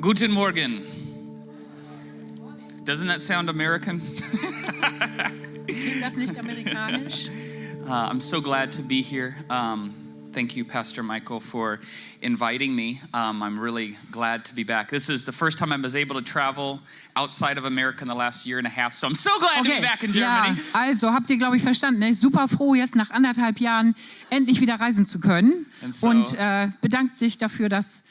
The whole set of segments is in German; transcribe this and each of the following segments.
Guten Morgen. Doesn't that sound American? Ist das nicht amerikanisch? Uh, I'm so glad to be here. Um, thank you, Pastor Michael, for inviting me. Um, I'm really glad to be back. This is the first time I was able to travel outside of America in the last year and a half, so I'm so glad to be back in ja, Germany. also habt ihr, glaube ich, verstanden. Er ist super froh, jetzt nach anderthalb Jahren endlich wieder reisen zu können And so- und äh, bedankt sich dafür, dass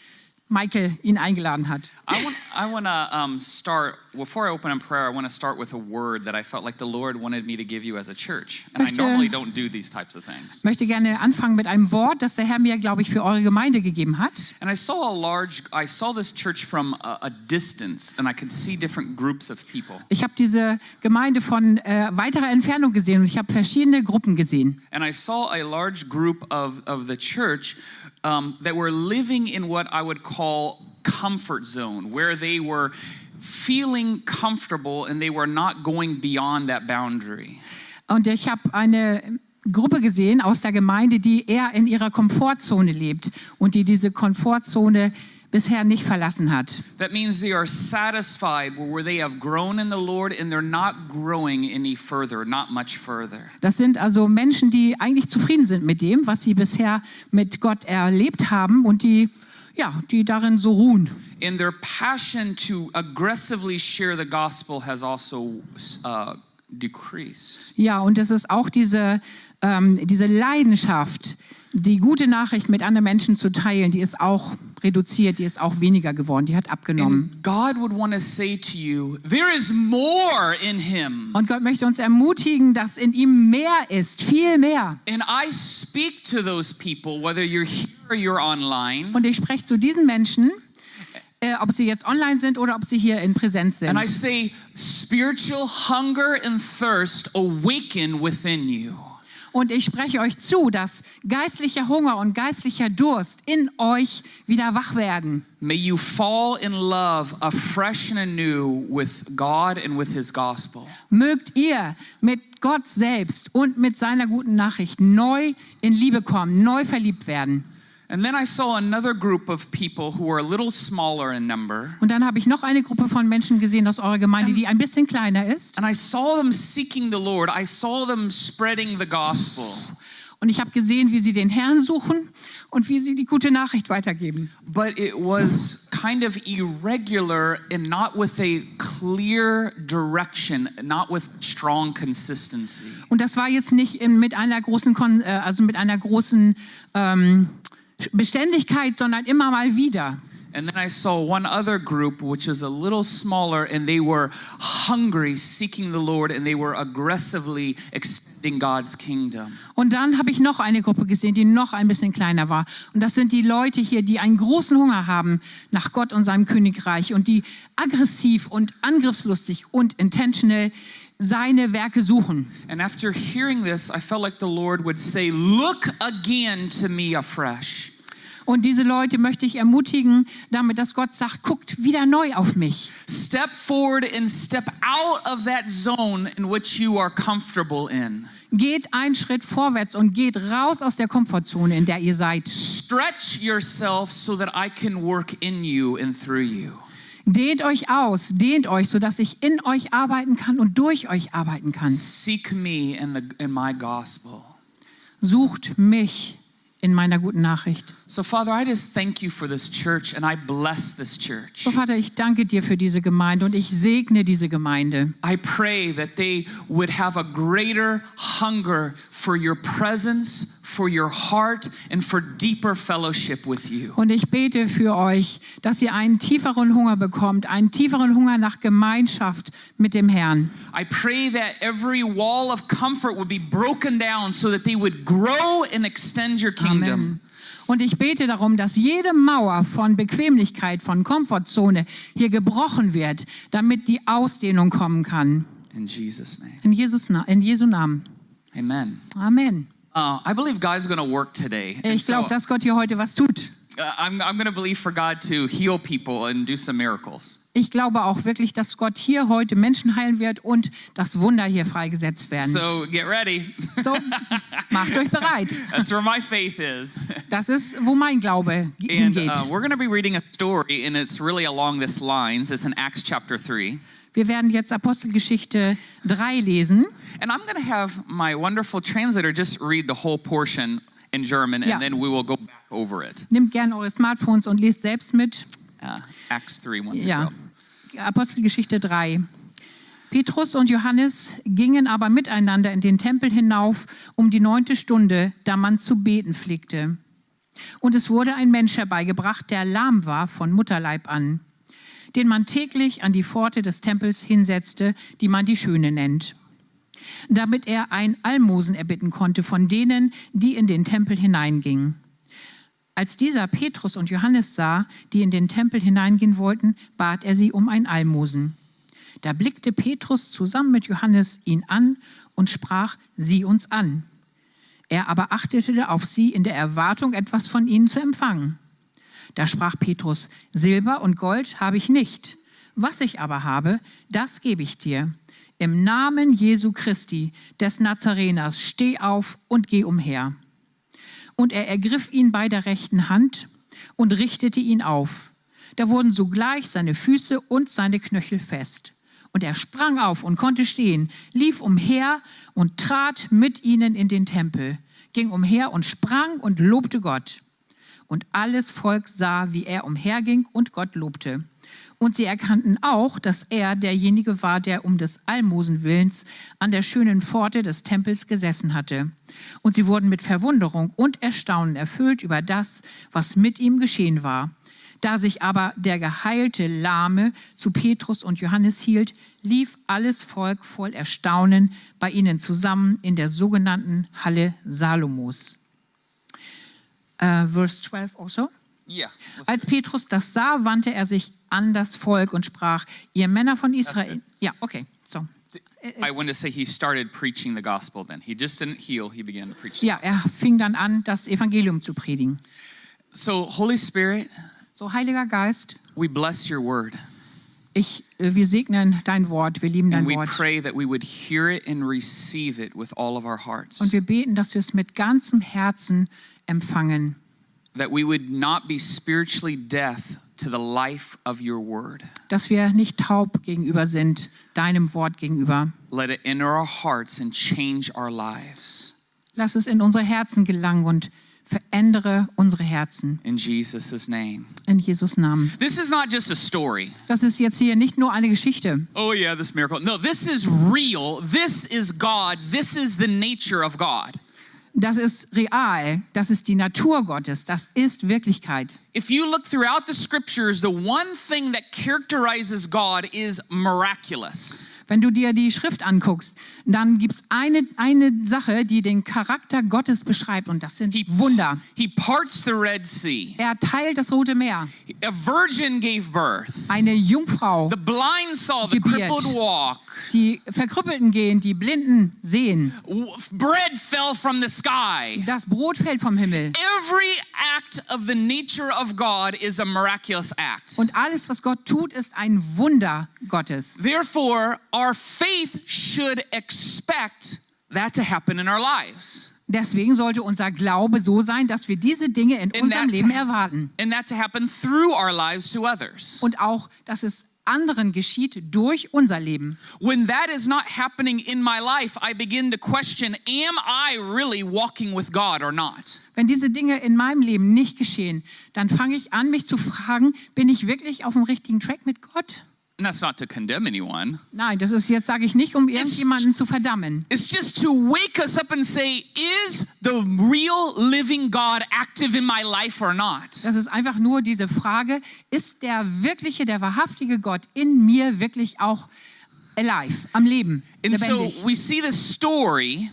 Michael ihn eingeladen hat. I want, I want to um, start, before I open in prayer, I want to start with a word that I felt like the Lord wanted me to give you as a church. And I Möchte- normally don't do these types of things. Ich möchte gerne anfangen mit einem Wort, das der Herr mir, glaube ich, für eure Gemeinde gegeben hat. And I saw a large, I saw this church from a, a distance, and I could see different groups of people. Ich habe diese Gemeinde von äh, weiterer Entfernung gesehen und ich habe verschiedene Gruppen gesehen. And I saw a large group of, of the church um, that were living in what I would call comfort zone, where they were feeling comfortable and they were not going beyond that boundary. Und ich habe eine Gruppe gesehen aus der Gemeinde, die eher in ihrer Komfortzone lebt und die diese Komfortzone bisher nicht verlassen hat. That means they are satisfied where they have grown in the Lord and they're not growing any further, not much further. Das sind also Menschen, die eigentlich zufrieden sind mit dem, was sie bisher mit Gott erlebt haben und die, ja, die darin so ruhen. And their passion to aggressively share the gospel has also uh, decreased. Ja, und es ist auch diese, ähm, diese Leidenschaft, die gute Nachricht mit anderen Menschen zu teilen, die ist auch reduziert, die ist auch weniger geworden, die hat abgenommen. And God would want to say to you, there is more in him. Und Gott möchte uns ermutigen, dass in ihm mehr ist, viel mehr. And I speak to those people, whether you're here or you're online, Und ich spreche zu diesen Menschen, äh, ob sie jetzt online sind oder ob sie hier in Präsenz sind. and I say, spiritual hunger and thirst awaken within you. Und ich spreche euch zu, dass geistlicher Hunger und geistlicher Durst in euch wieder wach werden. May you fall in love afresh and anew with God and with his gospel. Mögt ihr mit Gott selbst und mit seiner guten Nachricht neu in Liebe kommen, neu verliebt werden. And then I saw another group of people who were a little smaller in number. Und dann habe ich noch eine Gruppe von Menschen gesehen aus eurer Gemeinde, die ein bisschen kleiner ist. And I saw them seeking the Lord. I saw them spreading the gospel. Und ich habe gesehen, wie sie den Herrn suchen und wie sie die gute Nachricht weitergeben. But it was kind of irregular and not with a clear direction, not with strong consistency. Und das war jetzt nicht in, mit einer großen, äh, also mit einer großen ähm, Beständigkeit, sondern immer mal wieder. And then I saw one other group, which is a little smaller, and they were hungry, seeking the Lord, and they were aggressively extending God's kingdom. Und dann habe ich noch eine Gruppe gesehen, die noch ein bisschen kleiner war. Und das sind die Leute hier, die einen großen Hunger haben nach Gott und seinem Königreich und die aggressiv und angriffslustig und intentional seine Werke suchen. And after hearing this, I felt like the Lord would say, Look again to me afresh. Und diese Leute möchte ich ermutigen, damit, dass Gott sagt, guckt wieder neu auf mich. Step forward and step out of that zone in which you are comfortable in. Geht einen Schritt vorwärts und geht raus aus der Komfortzone, in der ihr seid. Stretch yourself so that I can work in you and through you. Dehnt euch aus, dehnt euch, sodass ich in euch arbeiten kann und durch euch arbeiten kann. Seek me in, the, in my gospel. Sucht mich in meiner guten Nachricht. So, Father, I just thank you for this church and I bless this church. So, Vater, ich danke dir für diese Gemeinde und ich segne diese Gemeinde. I pray that they would have a greater hunger for your presence, for your heart, and for deeper fellowship with you. Und ich bete für euch, dass ihr einen tieferen Hunger bekommt, einen tieferen Hunger nach Gemeinschaft mit dem Herrn. I pray that every wall of comfort would be broken down so that they would grow and extend your kingdom. Amen. Und ich bete darum, dass jede Mauer von Bequemlichkeit, von Komfortzone hier gebrochen wird, damit die Ausdehnung kommen kann. In Jesus' name. In, Jesus, in Jesu Namen. Amen. Amen. Uh, I believe God's going to work today. And Ich glaube, so dass Gott hier heute was tut. Uh, I'm, I'm going to believe for God to heal people and do some miracles. Ich glaube auch wirklich, dass Gott hier heute Menschen heilen wird und das Wunder hier freigesetzt werden. So get ready. So, macht euch bereit. That's where my faith is. Das ist, wo mein Glaube And hingeht. uh, we're going to be reading a story, and it's really along this lines. It's in Acts chapter 3. Wir werden jetzt Apostelgeschichte 3 lesen. And I'm going to have my wonderful translator just read the whole portion in German, and Yeah. then we will go back over it. Nehmt gerne eure Smartphones und lest selbst mit. Uh, Acts 3, 1 through Ja, 12. Apostelgeschichte 3. Petrus und Johannes gingen aber miteinander in den Tempel hinauf um die neunte Stunde, da man zu beten pflegte. Und es wurde ein Mensch herbeigebracht, der lahm war von Mutterleib an, den man täglich an die Pforte des Tempels hinsetzte, die man die Schöne nennt, damit er ein Almosen erbitten konnte von denen, die in den Tempel hineingingen. Als dieser Petrus und Johannes sah, die in den Tempel hineingehen wollten, bat er sie um ein Almosen. Da blickte Petrus zusammen mit Johannes ihn an und sprach, sieh uns an. Er aber achtete auf sie in der Erwartung, etwas von ihnen zu empfangen. Da sprach Petrus, Silber und Gold habe ich nicht. Was ich aber habe, das gebe ich dir. Im Namen Jesu Christi, des Nazareners, steh auf und geh umher. Und er ergriff ihn bei der rechten Hand und richtete ihn auf. Da wurden sogleich seine Füße und seine Knöchel fest. Und er sprang auf und konnte stehen, lief umher und trat mit ihnen in den Tempel, ging umher und sprang und lobte Gott. Und alles Volk sah, wie er umherging und Gott lobte. Und sie erkannten auch, dass er derjenige war, der um des Almosenwillens an der schönen Pforte des Tempels gesessen hatte. Und sie wurden mit Verwunderung und Erstaunen erfüllt über das, was mit ihm geschehen war. Da sich aber der geheilte Lahme zu Petrus und Johannes hielt, lief alles Volk voll Erstaunen bei ihnen zusammen in der sogenannten Halle Salomos. Äh, Verse 12 also. Yeah. Als Petrus das sah, wandte er sich an das Volk und sprach, ihr Männer von Israel. Ja, okay, so. I want to say he started preaching the gospel then. He just didn't heal, he began to preach. the Ja, er fing dann an, das Evangelium zu predigen. So, Holy Spirit, So, Heiliger Geist, we bless your word. ich, äh, wir segnen dein Wort, wir lieben dein And we Wort. pray that we would hear it and receive it with all of our hearts. Und wir beten, dass wir es mit ganzem Herzen empfangen. That we would not be spiritually deaf to the life of your word. Dass wir nicht taub gegenüber sind, deinem Wort gegenüber. Let it enter our hearts and change our lives. Lass es in unsere Herzen gelangen und verändere unsere Herzen. In Jesus' name. In Jesus Namen. This is not just a story. Das ist jetzt hier nicht nur eine Geschichte. Oh, yeah, this miracle. No, this is real. This is God. This is the nature of God. Das ist real, das ist die Natur Gottes, das ist Wirklichkeit. If you look throughout the scriptures, the one thing that characterizes God is miraculous. Wenn du dir die Schrift anguckst, dann gibt es eine, eine Sache, die den Charakter Gottes beschreibt und das sind Wunder. He parts the Red Sea. Er teilt das Rote Meer. A virgin gave birth. Eine Jungfrau, The blind saw, the Gebiert. crippled walk. die Verkrüppelten gehen, die Blinden sehen. Bread fell from the sky. Das Brot fällt vom Himmel. Every act of the nature of God is a miraculous act. Und alles, was Gott tut, ist ein Wunder Gottes. Therefore, our faith should expect that to happen in our lives Deswegen sollte unser Glaube so sein, dass wir diese Dinge in In unserem Leben erwarten. and that to happen through our lives to others. Und auch, dass es anderen geschieht durch unser Leben. When that is not happening in my life, I begin to question am I really walking with God or not? Wenn diese Dinge in meinem Leben nicht geschehen, dann fange ich an, mich zu fragen, bin ich wirklich auf dem richtigen Track mit Gott? And that's not to condemn anyone. Nein, das ist jetzt, sage ich nicht, um irgendjemanden zu verdammen. It's just to wake us up and say, is the real living God active in my life or not? Das ist einfach nur diese Frage, ist der wirkliche, der wahrhaftige Gott in mir wirklich auch alive, am Leben, And so lebendig? we see this story,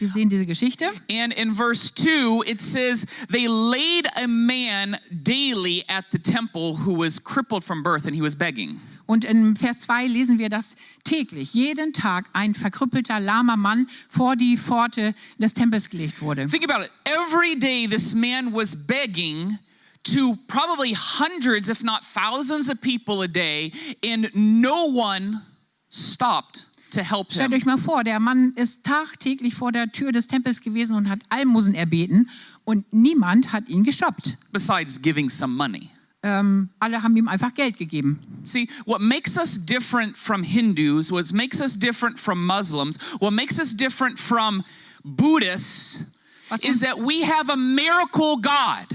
Wir sehen diese Geschichte. and in verse 2, it says, They laid a man daily at the temple who was crippled from birth, and he was begging. Und in Vers 2 lesen wir, dass täglich, jeden Tag ein verkrüppelter, lahmer Mann vor die Pforte des Tempels gelegt wurde. Think about it. Every day, this man was begging to probably hundreds, if not thousands of people a day, and no one stopped to help Stellt him. euch mal vor, der Mann ist tagtäglich vor der Tür des Tempels gewesen und hat Almosen erbeten und niemand hat ihn gestoppt. Besides giving some money. Ähm, alle haben ihm einfach Geld gegeben. See, what makes us different from Hindus, what makes us different from Muslims, what makes us different from Buddhists Was is uns- that we have a miracle God.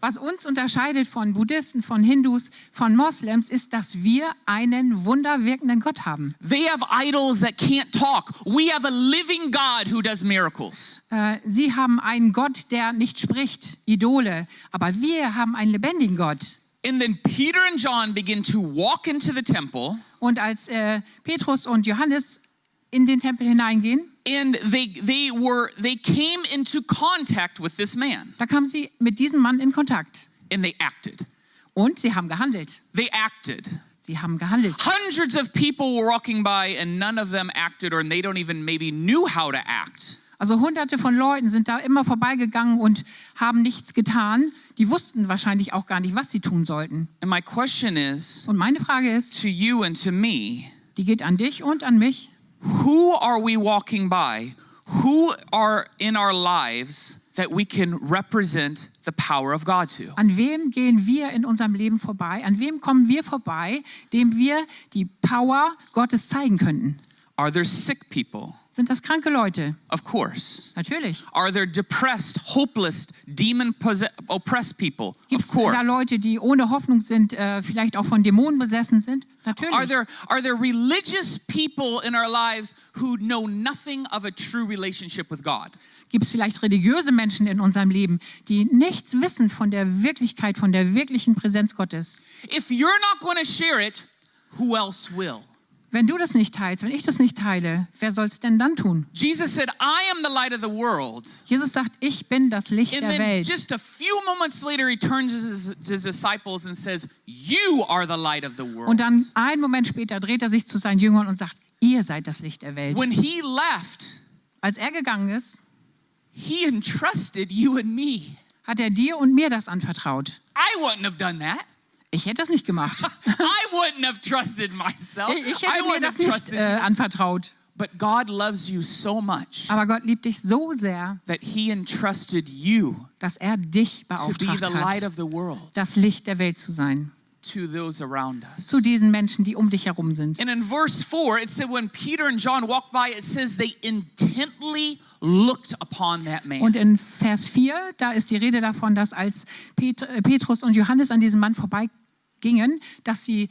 Was uns unterscheidet von Buddhisten, von Hindus, von Moslems, ist, dass wir einen wunderwirkenden Gott haben. They have idols that can't talk. We have a living God who does miracles. Äh, sie haben einen Gott, der nicht spricht, Idole, aber wir haben einen lebendigen Gott. And then Peter and John begin to walk into the temple, Und als äh, Petrus und Johannes in den Tempel hineingehen, and they they were they came into contact with this man, da kamen sie mit diesem Mann in Kontakt. and they acted. Und sie haben gehandelt. They acted. Sie haben gehandelt. Hundreds of people were walking by, and none of them acted, or they don't even maybe knew how to act. Also hunderte von Leuten sind da immer vorbeigegangen und haben nichts getan. Die wussten wahrscheinlich auch gar nicht, was sie tun sollten. And my question is Und meine Frage ist, to you and to me die geht an dich und an mich. who are we walking by? Who are in our lives that we can represent the power of God to? An wem gehen wir in unserem Leben vorbei? An wem kommen wir vorbei, dem wir die Power Gottes zeigen könnten? Are there sick people? Sind das kranke Leute? Of course. Natürlich. Are there depressed, hopeless, demon oppressed people? Gibt Of es course. da Leute, die ohne Hoffnung sind, äh, vielleicht auch von Dämonen besessen sind? Natürlich. Are there, are there religious people in our lives who know nothing of a true relationship with God? Gibt es vielleicht religiöse Menschen in unserem Leben, die nichts wissen von der Wirklichkeit, von der wirklichen Präsenz Gottes? If you're not going to share it, who else will? Wenn du das nicht teilst, wenn ich das nicht teile, wer soll es denn dann tun? Jesus said, I am the light of the world. Jesus sagt, ich bin das Licht And der then Welt. just a few moments later, he turns to his, disciples and says, You are the light of the world. Und dann einen Moment später dreht er sich zu seinen Jüngern und sagt, ihr seid das Licht der Welt. when he left, Als er gegangen ist, he entrusted you and me. hat er dir und mir das anvertraut. I wouldn't have done that. Ich hätte das nicht gemacht. I wouldn't have trusted myself. Ich, ich I hätte mir das nicht äh, anvertraut. But God loves you so much Aber Gott liebt dich so sehr, that he entrusted you dass er dich to be the beauftragt light hat, of the world das Licht der Welt zu sein. to those around us. Zu diesen Menschen, die um dich herum sind. And in verse 4, it said, when Peter and John walked by, it says they intently looked upon that man. Und in Vers 4, da ist die Rede davon, dass als äh, Petrus und Johannes an diesem Mann vorbeigingen, dass sie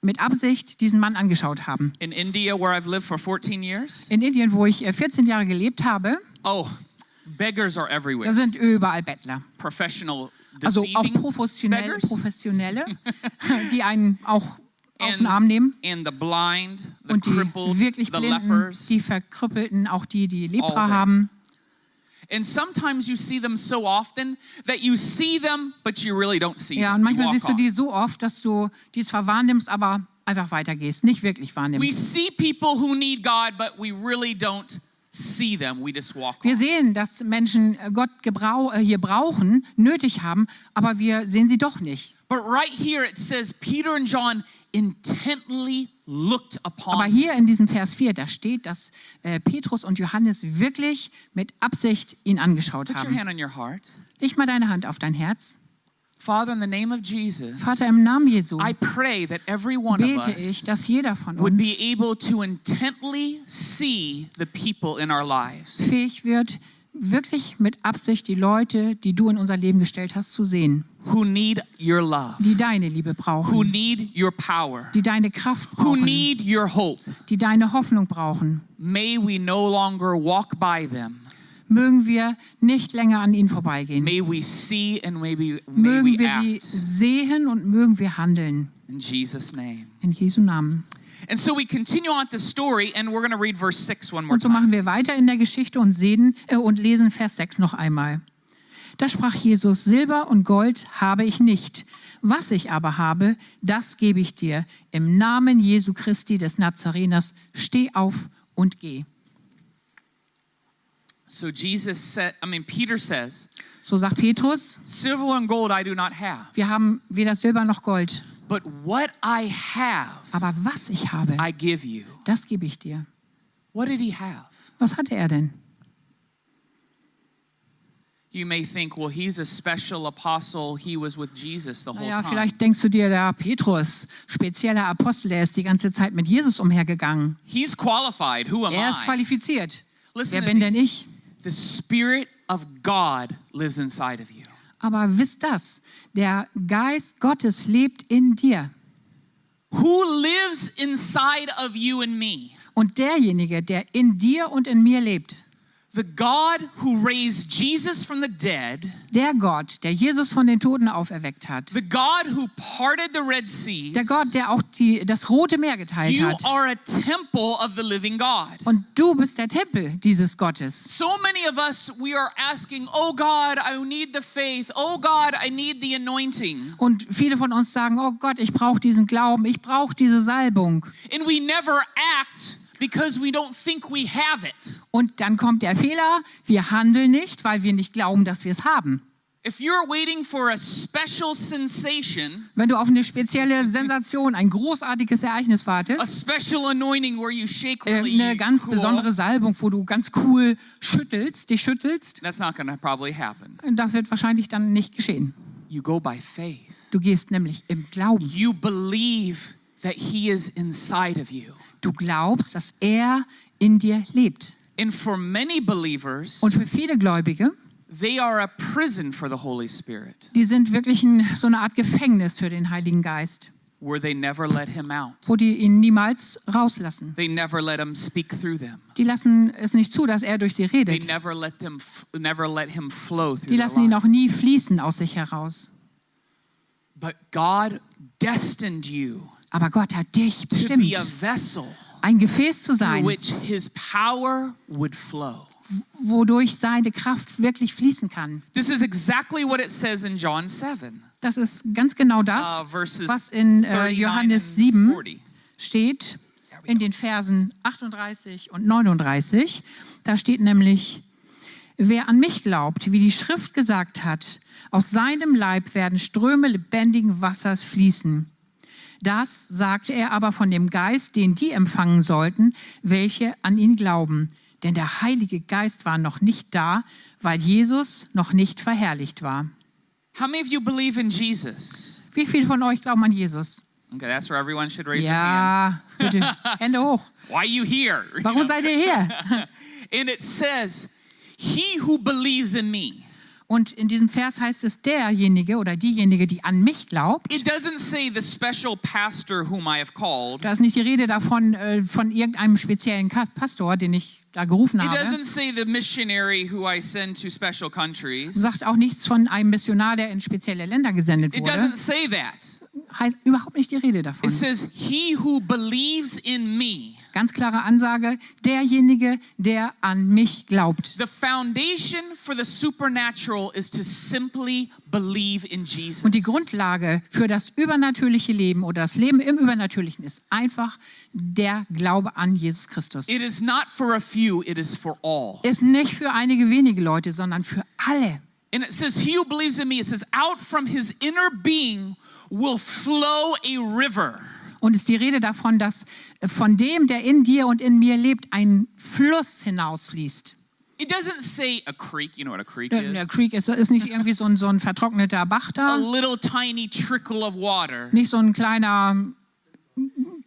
mit Absicht diesen Mann angeschaut haben. in India, where I've lived for 14 years, In Indien, wo ich äh, 14 Jahre gelebt habe, oh, beggars are da everywhere. sind überall Bettler. Professional Also auch professionell, beggars Professionelle, die einen auch auf and, den Arm nehmen. and the blind, the Und die wirklich Blinden, die Verkrüppelten, auch die, die Lepra haben. And sometimes you see them so often that you see them, but you really don't see Ja, them. und You manchmal siehst du die so oft, dass du die zwar wahrnimmst, aber einfach weitergehst, nicht wirklich We wahrnimmst. see people who need God, but we really don't see them. We just walk Wir sehen, dass Menschen äh, Gott äh, hier brauchen, nötig haben, aber wir sehen sie doch nicht. But right here it says Peter and John intently looked upon Aber hier in diesem Vers 4, da steht, dass äh, Petrus und Johannes wirklich mit Absicht ihn angeschaut Put your haben. hand on your heart. Leg mal deine Hand auf dein Herz. Father, in the name of Jesus, Vater, im Namen Jesu I pray that every one of bete us ich, dass jeder von would be uns able to intently see the people in our lives fähig wird, wirklich mit Absicht die Leute, die du in unser Leben gestellt hast, zu sehen, who need your love, die deine Liebe who brauchen, need your power, die deine Kraft who brauchen, need your hope. die deine Hoffnung brauchen. May we no longer walk by them. Mögen wir nicht länger an ihnen vorbeigehen. May we see and maybe may Mögen we wir sie act sehen und mögen wir handeln. in Jesus' name. In Jesu Namen. And so we continue on the story, and we're going to read verse 6 one more Und so machen wir weiter in der Geschichte und, sehen, äh, und lesen Vers 6 noch einmal. Da sprach Jesus, Silber und Gold habe ich nicht. Was ich aber habe, das gebe ich dir. Im Namen Jesu Christi des Nazareners, steh auf und geh. So Jesus said, I mean, Peter says, So sagt Petrus, Silver and gold I do not have, wir haben weder Silber noch Gold, but what I have, aber was ich habe, I give you. das gebe ich dir. What did he have? Was hatte er denn? You may think, well, he's a special apostle. He was with Jesus the whole Naja, time. vielleicht denkst du dir, der Petrus, spezieller Apostel, der ist die ganze Zeit mit Jesus umhergegangen. He's qualified. Who am Er ist I? qualifiziert. Listen Wer bin denn ich? The Spirit of God lives inside of you. Aber wisst das, der Geist Gottes lebt in dir. Who lives inside of you and me? Und derjenige, der in dir und in mir lebt, The God who raised Jesus from the dead, der Gott, der Jesus von den Toten auferweckt hat, the God who parted the Red Sea, der Gott, der auch die, das Rote Meer geteilt you hat. are a temple of the living God. Und du bist der Tempel dieses Gottes. So many of us, we are asking, Oh God, I need the faith. Oh God, I need the anointing. Und viele von uns sagen, oh Gott, ich brauche diesen Glauben, ich brauche diese Salbung. And we never act because we don't think we have it. Und dann kommt der Fehler, wir handeln nicht, weil wir nicht glauben, dass wir es haben. If you're waiting for a special sensation, Wenn du auf eine spezielle Sensation, ein großartiges Ereignis a wartest, special anointing where you shake really eine ganz cool, besondere Salbung, wo du ganz cool schüttelst, dich schüttelst, that's not to probably happen. das wird wahrscheinlich dann nicht geschehen. You go by faith. Du gehst nämlich im Glauben. You believe that He is inside of you. Du glaubst, dass er in dir lebt. And for many believers, Und für viele Gläubige, they are a prison for the Holy Spirit die sind wirklich ein, so eine Art Gefängnis für den Heiligen Geist, where they never let Him out. wo die ihn niemals rauslassen. They never let Him speak through them. Die lassen es nicht zu, dass er durch sie They redet. never let them, f- never let Him flow through Die their lassen ihn auch lives. nie fließen aus sich heraus. But God destined you Aber Gott hat dich bestimmt, ein Gefäß zu sein, which His power would flow. wodurch seine Kraft wirklich fließen kann. This is exactly what it says in John 7, Das ist ganz genau uh, das, verses was in 39 Johannes and 7 40. steht, in den Versen 38 und 39. Da steht nämlich, wer an mich glaubt, wie die Schrift gesagt hat, aus seinem Leib werden Ströme lebendigen Wassers fließen. Das sagte er aber von dem Geist, den die empfangen sollten, welche an ihn glauben. Denn der Heilige Geist war noch nicht da, weil Jesus noch nicht verherrlicht war. How many of you believe in Jesus? Wie viele von euch glauben an Jesus? Okay, that's where everyone should raise their hand. Ja, bitte, Hände hoch. Why are you here? Warum seid ihr hier? and it says, He who believes in me. Und in diesem Vers heißt es derjenige oder diejenige, die an mich glaubt. It doesn't say the special pastor whom I have called. Da ist nicht die Rede davon äh, von irgendeinem speziellen Pastor, den ich da gerufen It habe. doesn't say the missionary who I send to special countries. Sagt auch nichts von einem Missionar, der in spezielle Länder gesendet It wurde. doesn't say that. Heißt überhaupt nicht die Rede davon. It says, He who believes in me. Ganz klare Ansage, derjenige, der an mich glaubt. The foundation for the supernatural is to simply believe in Jesus. Und die Grundlage für das übernatürliche Leben oder das Leben im Übernatürlichen ist einfach der Glaube an Jesus Christus. It is not for a few, it is for all. Ist nicht für einige wenige Leute, sondern für alle. And it says, He who believes in me, it says, out from his inner being will flow a river. Und es ist die Rede davon, dass von dem, der in dir und in mir lebt, ein Fluss hinausfließt. It doesn't say a creek, you know what a creek Der, der is? Creek ist, ist nicht irgendwie so ein, so ein vertrockneter Bach A da, little tiny trickle of water. nicht so ein kleiner,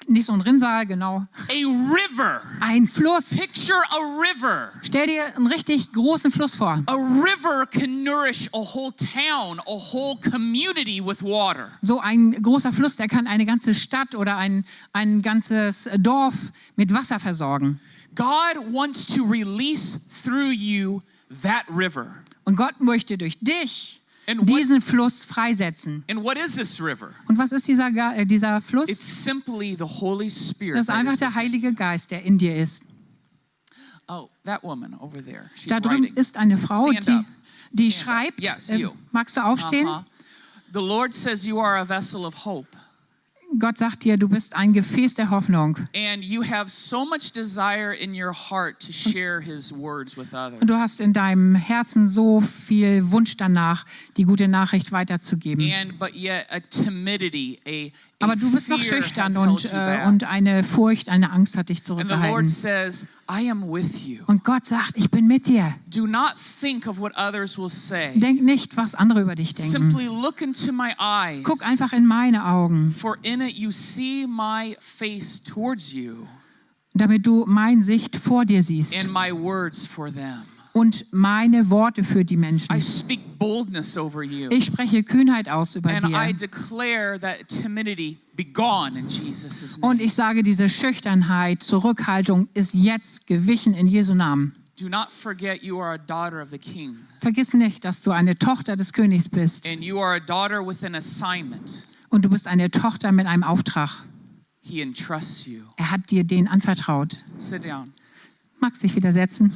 nicht so ein Rinnsal, genau. A river. Ein Fluss. Picture a river. Stell dir einen richtig großen Fluss vor. A river can nourish a whole town, a whole community with water. So ein großer Fluss, der kann eine ganze Stadt oder ein, ein ganzes Dorf mit Wasser versorgen. God wants to release through you that river. Und Gott möchte durch dich diesen Fluss freisetzen. And what is this river? Und was ist dieser, äh, dieser Fluss? Das ist einfach der Heilige Geist, der in dir ist. Oh, that woman over there. She's Da drüben writing. ist eine Frau, Stand die, die Stand schreibt. Yes, Äh, magst du aufstehen? Uh-huh. The Lord says you are a vessel of hope. Gott sagt dir, du bist ein Gefäß der Hoffnung. So. Und du hast in deinem Herzen so viel Wunsch danach, die gute Nachricht weiterzugeben. And but yet a timidity, a Aber du bist noch schüchtern und, äh, und eine Furcht, eine Angst hat dich and the Lord zurückgehalten. says, I am with you. Und Gott sagt, ich bin mit dir. Do not think of what others will say. Denk nicht, was andere über dich denken. Simply look into my eyes. Guck einfach in meine Augen, For in it you see my face towards you damit du mein Sicht vor dir siehst and my words for them. Und meine Worte für die I Menschen. speak boldness over you. Ich spreche Kühnheit aus über And I dir. declare that timidity be gone in Jesus' Und ich sage, diese Schüchternheit, Zurückhaltung ist jetzt gewichen in Jesu Namen. Do not forget you are a daughter of the King. Vergiss nicht, dass du eine Tochter des Königs bist. And you are a daughter with an assignment. Und du bist eine Tochter mit einem Auftrag. He entrusts you. Er hat dir den anvertraut. Sit down. Magst dich wieder setzen?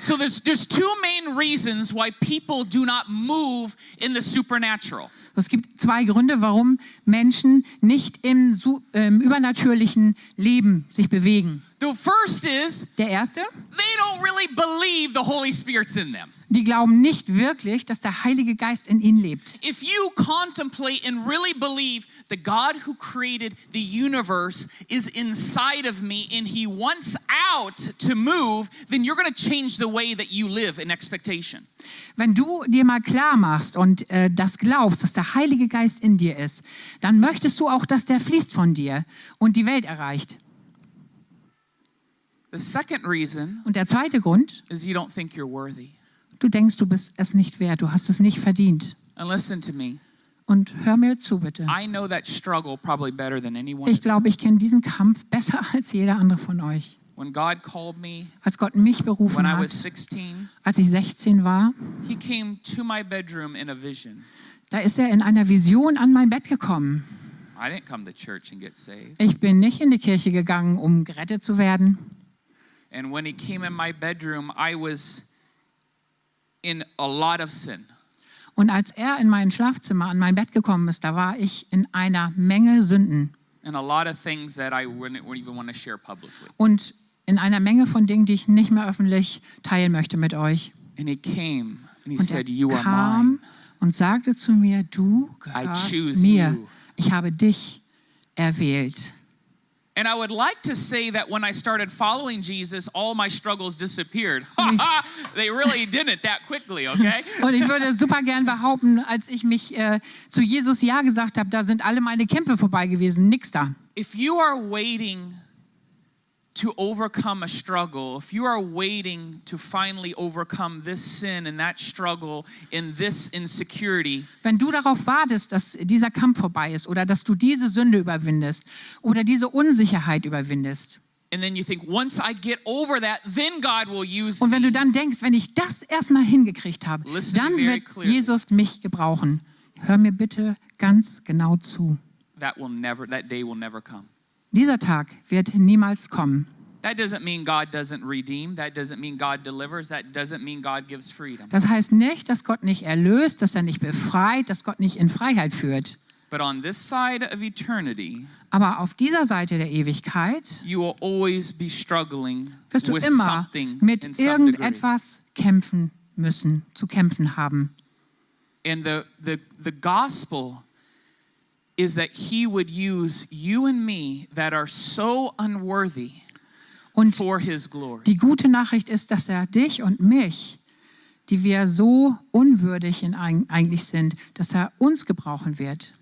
So there's there's two main reasons why people do not move in the supernatural. Es gibt zwei Gründe, warum Menschen nicht im, ähm, übernatürlichen Leben sich bewegen. The first is Der erste, they don't really believe the Holy Spirit's in them. Die glauben nicht wirklich, dass der Heilige Geist in ihnen lebt. If you contemplate and really believe the God who created the universe is inside of me and he wants out to move, then you're going to change the way that you live in expectation. Wenn du dir mal klar machst und äh, das glaubst, dass der Heilige Geist in dir ist, dann möchtest du auch, dass der fließt von dir und die Welt erreicht. The second reason Und der zweite Grund, is you don't think you're worthy. Du denkst, du bist es nicht wert, du hast es nicht verdient. And listen to me. Und hör mir zu, bitte. I know that struggle probably better than anyone. Ich glaube, ich kenne diesen Kampf besser als jeder andere von euch. When God called me Als Gott mich when berufen I was hat, 16, als ich 16 war, he came to my bedroom in a vision. da ist er in einer Vision an mein Bett gekommen. I didn't come to church and get saved. Ich bin nicht in die Kirche gegangen, um gerettet zu werden. And when he came in my bedroom, I was in a lot of sin. Und als er in mein Schlafzimmer an mein Bett gekommen ist, da war ich in einer Menge Sünden and a lot of things that I wouldn't, wouldn't even want to share publicly. und in einer Menge von Dingen, die ich nicht mehr öffentlich teilen möchte mit euch. And he came and he Und said, er You are mine. kam und sagte zu mir, du gehörst mir. you. Ich habe dich erwählt. And I would like to say that when I started following Jesus, all my struggles disappeared. Mm. they really didn't that quickly, okay? Und ich würde super gern behaupten, als ich mich äh, zu Jesus Ja gesagt habe, da sind alle meine Kämpfe vorbei gewesen, nix da. if you are waiting to overcome a struggle, if you are waiting to finally overcome this sin and that struggle and this insecurity, Wenn du darauf wartest, dass dieser Kampf vorbei ist oder dass du diese Sünde überwindest oder diese Unsicherheit überwindest and then you think, once I get over that, then God will use und wenn du dann denkst, wenn ich das erstmal hingekriegt habe, Listen dann wird clearly. Jesus mich gebrauchen. Hör mir bitte ganz genau zu. That will never, that day will never come. Dieser Tag wird niemals kommen. That doesn't mean God doesn't redeem. That doesn't mean God delivers. That doesn't mean God gives freedom. Das heißt nicht, dass Gott nicht erlöst, dass er nicht befreit, dass Gott nicht in Freiheit führt. But on this side of eternity, Aber auf dieser Seite der Ewigkeit you will always be struggling wirst du with immer something mit irgendetwas kämpfen müssen, zu kämpfen haben. And the, the, the gospel is that he would use you and me that are so unworthy Und for his glory. die gute Nachricht ist, dass er dich und mich, die wir so unwürdig in, eig- eigentlich sind, dass er uns gebrauchen wird.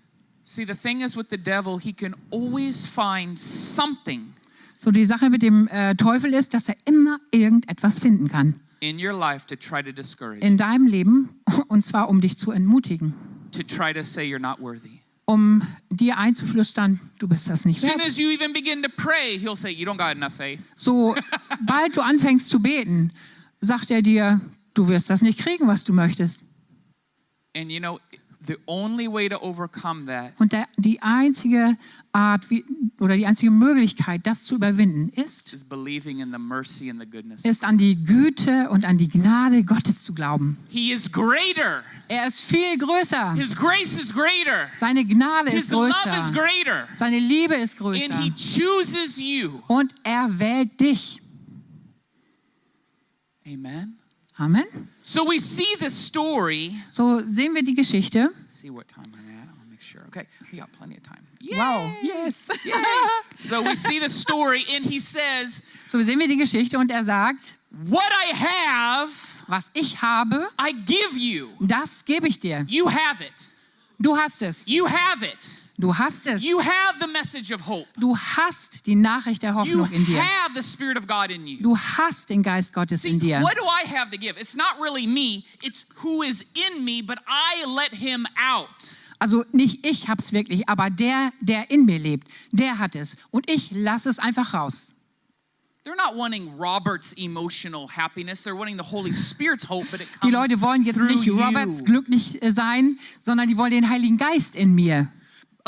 See, the thing is with the devil, he can always find something So die Sache mit dem äh, Teufel ist, dass er immer irgendetwas finden kann in your life to try to discourage, in deinem Leben und zwar um dich zu entmutigen, to try to say you're not worthy. Um dir einzuflüstern, du bist das nicht wert. pray, say. So bald du anfängst zu beten, sagt er dir, du wirst das nicht kriegen, was du möchtest. And you know, The only way to overcome that Und der, die einzige Art wie, oder die einzige Möglichkeit, das zu überwinden, ist, is believing in the mercy and the goodness. ist an die Güte und an die Gnade Gottes zu glauben. He is greater. Er ist viel größer. His grace is greater. Seine Gnade His ist love is größer. greater. Seine Liebe ist And größer. he chooses you. Und er wählt dich. Amen. Amen. So we see this story. So sehen wir die Geschichte. Let's see what time I'm at. I want to make sure. Okay, we got plenty of time. Wow. Yes. So we see the story, and he says, So sehen wir die Geschichte und er sagt, What I have, was ich habe, I give you. das gebe ich dir. You have it. Du hast es. You have it. Du hast es. You have the message of hope. Du hast die Nachricht der Hoffnung in dir. have the Spirit of God in you. Du hast den Geist Gottes in dir. what do I have to give? It's not really me, it's who is in me, but I let him out. Also nicht ich hab's wirklich, aber der, der in mir lebt, der hat es. Und ich lasse es einfach raus. They're not wanting Robert's emotional happiness. They're wanting the Holy Spirit's hope, but it Die Leute wollen jetzt nicht Roberts glücklich äh, sein, sondern die wollen den Heiligen Geist in mir.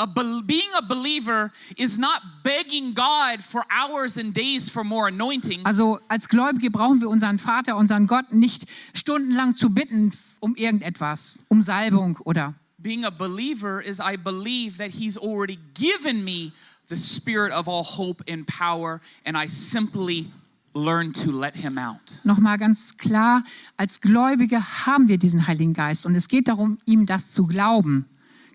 A being a believer is not begging God for hours and days for more anointing. Also als Gläubige brauchen wir unseren Vater, unseren Gott nicht stundenlang zu bitten um irgendetwas, um Salbung oder. Being a believer is I believe that He's already given me the spirit of all hope and power, and I simply learn to let Him out. Nochmal ganz klar, als Gläubige haben wir diesen Heiligen Geist und es geht darum, ihm das zu glauben,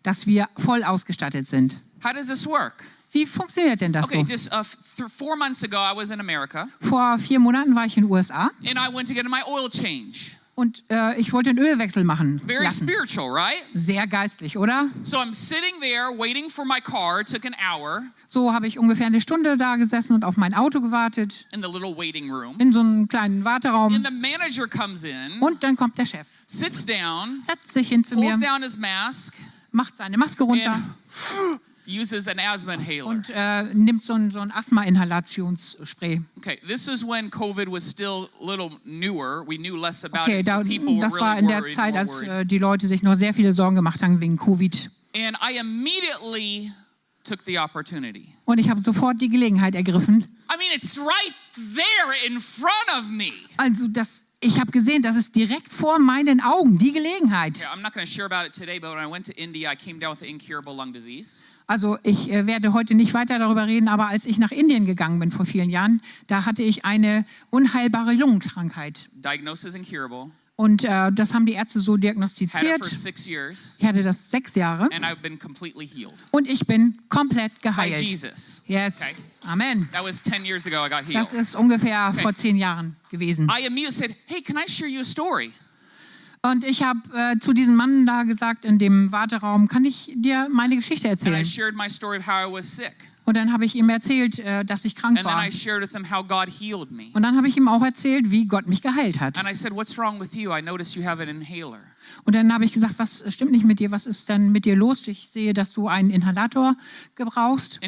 dass wir voll ausgestattet sind. How does this work? Wie funktioniert denn das Okay, so? just uh, four months ago, I was in America, Vor vier Monaten war ich in den USA and I went to get my oil change. und äh, ich wollte einen Ölwechsel machen Very lassen. spiritual, right? Sehr geistlich, oder? So I'm sitting there waiting for my car. It took an hour So habe ich ungefähr eine Stunde da gesessen und auf mein Auto gewartet, in the little waiting room. in so einem kleinen And Warteraum. the manager comes in, Und dann kommt der Chef, sits down, setzt sich hin zu mir, mask, macht seine Maske runter uses an asthma inhaler. und äh, nimmt so ein, so ein Asthma-Inhalationsspray. Okay, this is when COVID was still a little newer. We knew less about Okay, it, so da, people were das war really in der Zeit, als äh, die Leute sich noch sehr viele Sorgen gemacht haben wegen Covid. And I immediately took the opportunity. Und ich habe sofort die Gelegenheit ergriffen. I mean, it's right there in front of me. Also das, ich habe gesehen, das ist direkt vor meinen Augen, die Gelegenheit. Yeah, I'm not going to share about it today, but when I went to India, I came down with incurable lung disease. Also ich äh, werde heute nicht weiter darüber reden, aber als ich nach Indien gegangen bin vor vielen Jahren, da hatte ich eine unheilbare Lungenkrankheit. Diagnosis incurable. Und äh, das haben die Ärzte so diagnostiziert. Ich hatte das sechs Jahre and I've been completely healed und ich bin komplett geheilt. Jesus. Yes, Amen. That was 10 years ago I got healed. Das ist ungefähr vor zehn Jahren gewesen. Said, Hey, can I share you a story? Und ich habe äh, zu diesem Mann da gesagt in dem Warteraum, kann ich dir meine Geschichte And I erzählen? shared my story of how I was sick. Und dann habe ich ihm erzählt, äh, dass ich krank war. Und dann habe ich ihm auch erzählt, wie Gott mich geheilt hat. Und dann habe ich gesagt, was stimmt nicht mit dir? Was ist denn mit dir los? Ich sehe, dass du einen Inhalator gebrauchst.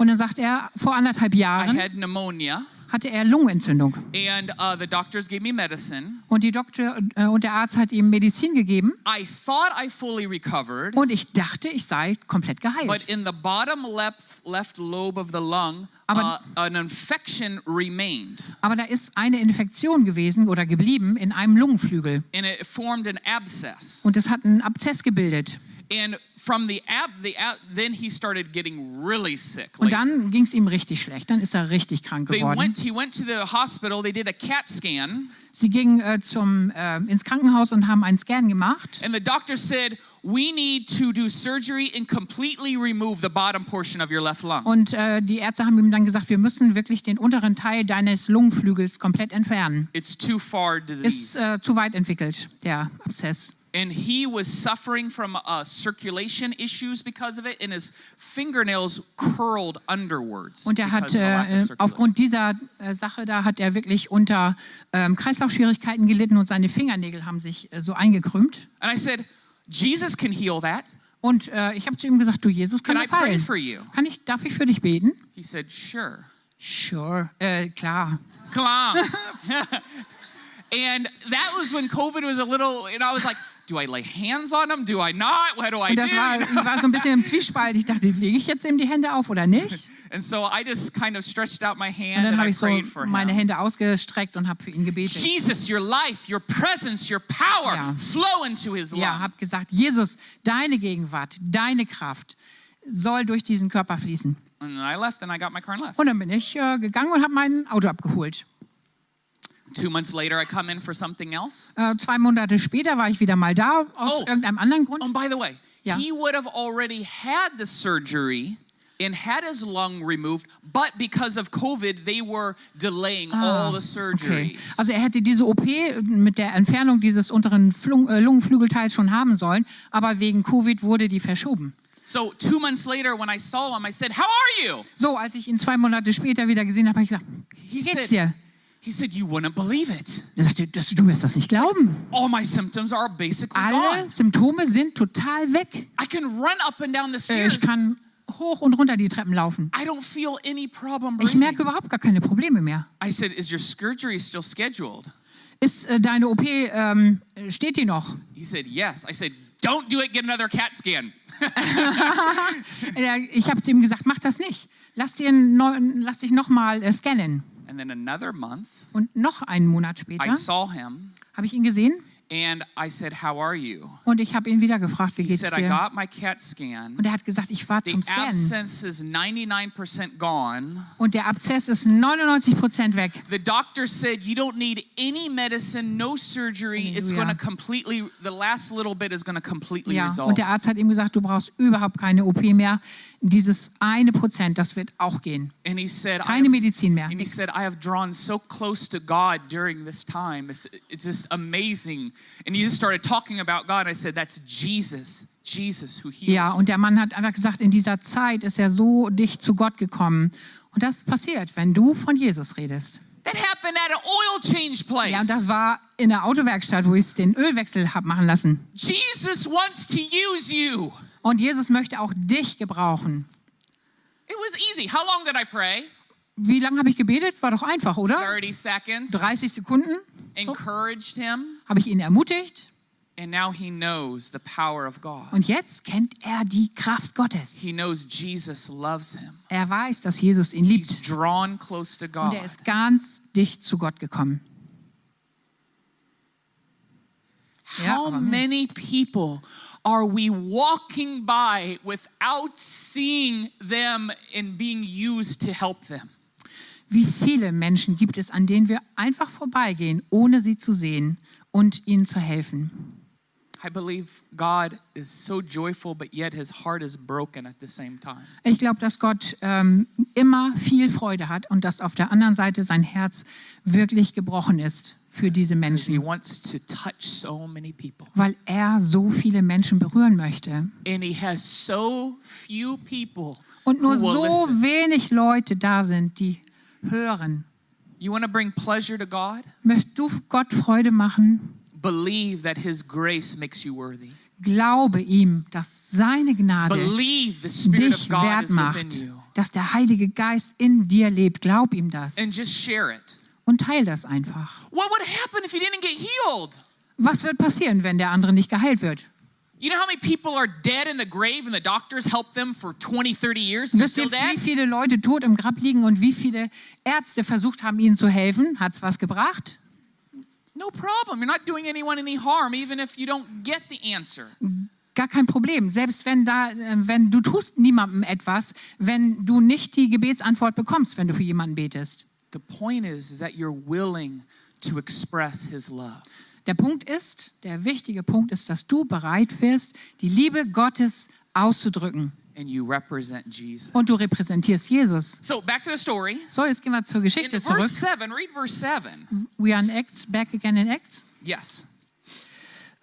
Und dann sagt er, vor anderthalb I Jahren had pneumonia, hatte er Lungenentzündung. and uh, the doctors gave me medicine. Und die Doktor äh, und der Arzt hat ihm Medizin gegeben. I thought I fully recovered, Und ich dachte, ich sei komplett but geheilt. in the bottom left, left lobe of the lung, uh, Aber- an infection remained. Aber da ist eine Infektion gewesen oder geblieben in einem Lungenflügel. And it formed an abscess. Und es hat einen Abszess gebildet. And from the app, the app, then he started getting really sick. Und dann ging es ihm richtig schlecht. Dann ist er richtig krank they geworden. went, he went to the hospital. They did a CAT scan, Sie gingen äh, zum, äh, ins Krankenhaus und haben einen Scan gemacht. and the doctor said, "We need to do surgery and completely remove the bottom portion of your left lung." Und äh, die Ärzte haben ihm dann gesagt, wir müssen wirklich den unteren Teil deines Lungenflügels komplett entfernen. It's too far Ist disease. äh, zu weit entwickelt, der Abszess. and he was suffering from uh, circulation issues because of it, and his fingernails curled underwards. Und er hat äh, aufgrund dieser äh, Sache, da hat er wirklich unter ähm, Kreislaufschwierigkeiten gelitten und seine Fingernägel haben sich äh, so eingekrümmt. and I said, Jesus can heal that. Und äh, ich habe zu ihm gesagt, du Jesus, kann Can I das pray heilen? for you? Kann ich, darf ich für dich beten? He said, Sure. Sure, äh, klar. Klam. and that was when COVID was a little, and I was like, Do I lay hands on him? Do I not? What do I Und das do? war, ich war so ein bisschen im Zwiespalt. Ich dachte, lege ich jetzt ihm die Hände auf oder nicht? And so I just kind of stretched out my Und hand dann and habe I ich so prayed for meine him. Hände ausgestreckt und habe für ihn gebetet. Jesus, your life, your presence, your power Ja. flow into his Ja, lung. habe gesagt, Jesus, deine Gegenwart, deine Kraft soll durch diesen Körper fließen. And then I left and I got my car and left. Und dann bin ich äh, gegangen und habe mein Auto abgeholt. Two months later, I come in for something else. Äh, zwei Monate später war ich wieder mal da, aus Oh. irgendeinem anderen Grund. Oh, by the way, Ja. he would have already had the surgery and had his lung removed, but because of COVID, they were delaying all the Ah, Okay. surgeries. Also er hätte diese OP mit der Entfernung dieses unteren Flung, äh, Lungenflügelteils schon haben sollen, aber wegen Covid wurde die verschoben. So two months later, when I saw him, I said, "How are you?" So, als ich ihn zwei Monate später wieder gesehen habe, habe ich gesagt, wie geht's dir? "He said you wouldn't believe it. Er sagte, das, du wirst das nicht glauben. All my symptoms are basically Alle gone. Symptome sind total weg. I can run up and down the Äh, stairs. Ich kann hoch und runter die Treppen laufen. I don't feel any problem Ich breathing." merke überhaupt gar keine Probleme mehr. I said, "Is your surgery still scheduled?" Ist äh, deine OP, ähm, steht die noch? He said, "Yes." I said, "Don't do it. Get another CAT scan." Ich habe zu ihm gesagt, mach das nicht. Lass, dir lass dich nochmal äh, scannen. And then another month, Und noch einen Monat später habe ich ihn gesehen and I said, How are you? und ich habe ihn wieder gefragt, wie He geht's said, I dir? got my CAT scan. Und er hat gesagt, ich war zum abscess is 99% gone. und der Abszess ist 99 Prozent weg. The doctor said, You don't need any medicine, no surgery. It's Halleluja. going to completely, the last little bit is going to completely Ja, resolve. und der Arzt hat ihm gesagt, du brauchst überhaupt keine OP mehr. Dieses eine Prozent, das wird auch gehen. And he said, Keine have- Medizin mehr. And he said, I have drawn so close to God during this time. It's, it's just amazing. And he just started talking about God. I said, That's Jesus, Jesus who heals. Ja, und der Mann hat einfach gesagt, in dieser Zeit ist er so dicht zu Gott gekommen. Und das passiert, wenn du von Jesus redest. That happened at an oil change place. Ja, und das war in der Autowerkstatt, wo ich den Ölwechsel habe machen lassen. Jesus wants to use you. Und Jesus möchte auch dich gebrauchen. It was easy. How long did I pray? Wie lange habe ich gebetet? War doch einfach, oder? 30 seconds. 30 Sekunden. So, Encouraged him. habe ich ihn ermutigt. And now he knows the power of God. Und jetzt kennt er die Kraft Gottes. He knows Jesus loves him. Er weiß, dass Jesus ihn He's liebt. drawn close to Und God. er ist ganz dicht zu Gott gekommen. Ja, How Mist. many people are we walking by without seeing them and being used to help them? Wie viele Menschen gibt es, an denen wir einfach vorbeigehen, ohne sie zu sehen und ihnen zu helfen? I believe God is so joyful, but yet his heart is broken at the same time. Ich glaube, dass Gott ähm, immer viel Freude hat und dass auf der anderen Seite sein Herz wirklich gebrochen ist für diese He Menschen, wants to touch so many people. weil er so viele Menschen berühren möchte. And he has so few people Und nur so listen. wenig Leute da sind, die hören. You want to bring pleasure to God? Möchtest du Gott Freude machen? Believe that his grace makes you worthy. Glaube ihm, dass seine Gnade Believe the Spirit of dich wert macht, dass der Heilige Geist in dir lebt. Glaub ihm das And just share it. Und teil das einfach. What would happen if he didn't get healed? Was wird passieren, wenn der andere nicht geheilt wird? You know how many people are dead in the grave and the doctors helped them for 20, 30 years Wisst ihr, wie viele Leute tot im Grab liegen und wie viele Ärzte versucht haben, ihnen zu helfen? Hat's was gebracht? No problem. You're not doing anyone any harm, even if you don't get the answer. Gar kein Problem. Selbst wenn da, äh, wenn du tust niemandem etwas, wenn du nicht die Gebetsantwort bekommst, wenn du für jemanden betest. The point is, is that you're willing to express his love. Der Punkt ist, der wichtige Punkt ist, dass du bereit wirst, die Liebe Gottes auszudrücken. And you represent Jesus. Und du repräsentierst Jesus. So back to the story. So, jetzt gehen wir zur In Geschichte zurück. verse 7, read verse 7. We are in Acts, back again in Acts. Yes.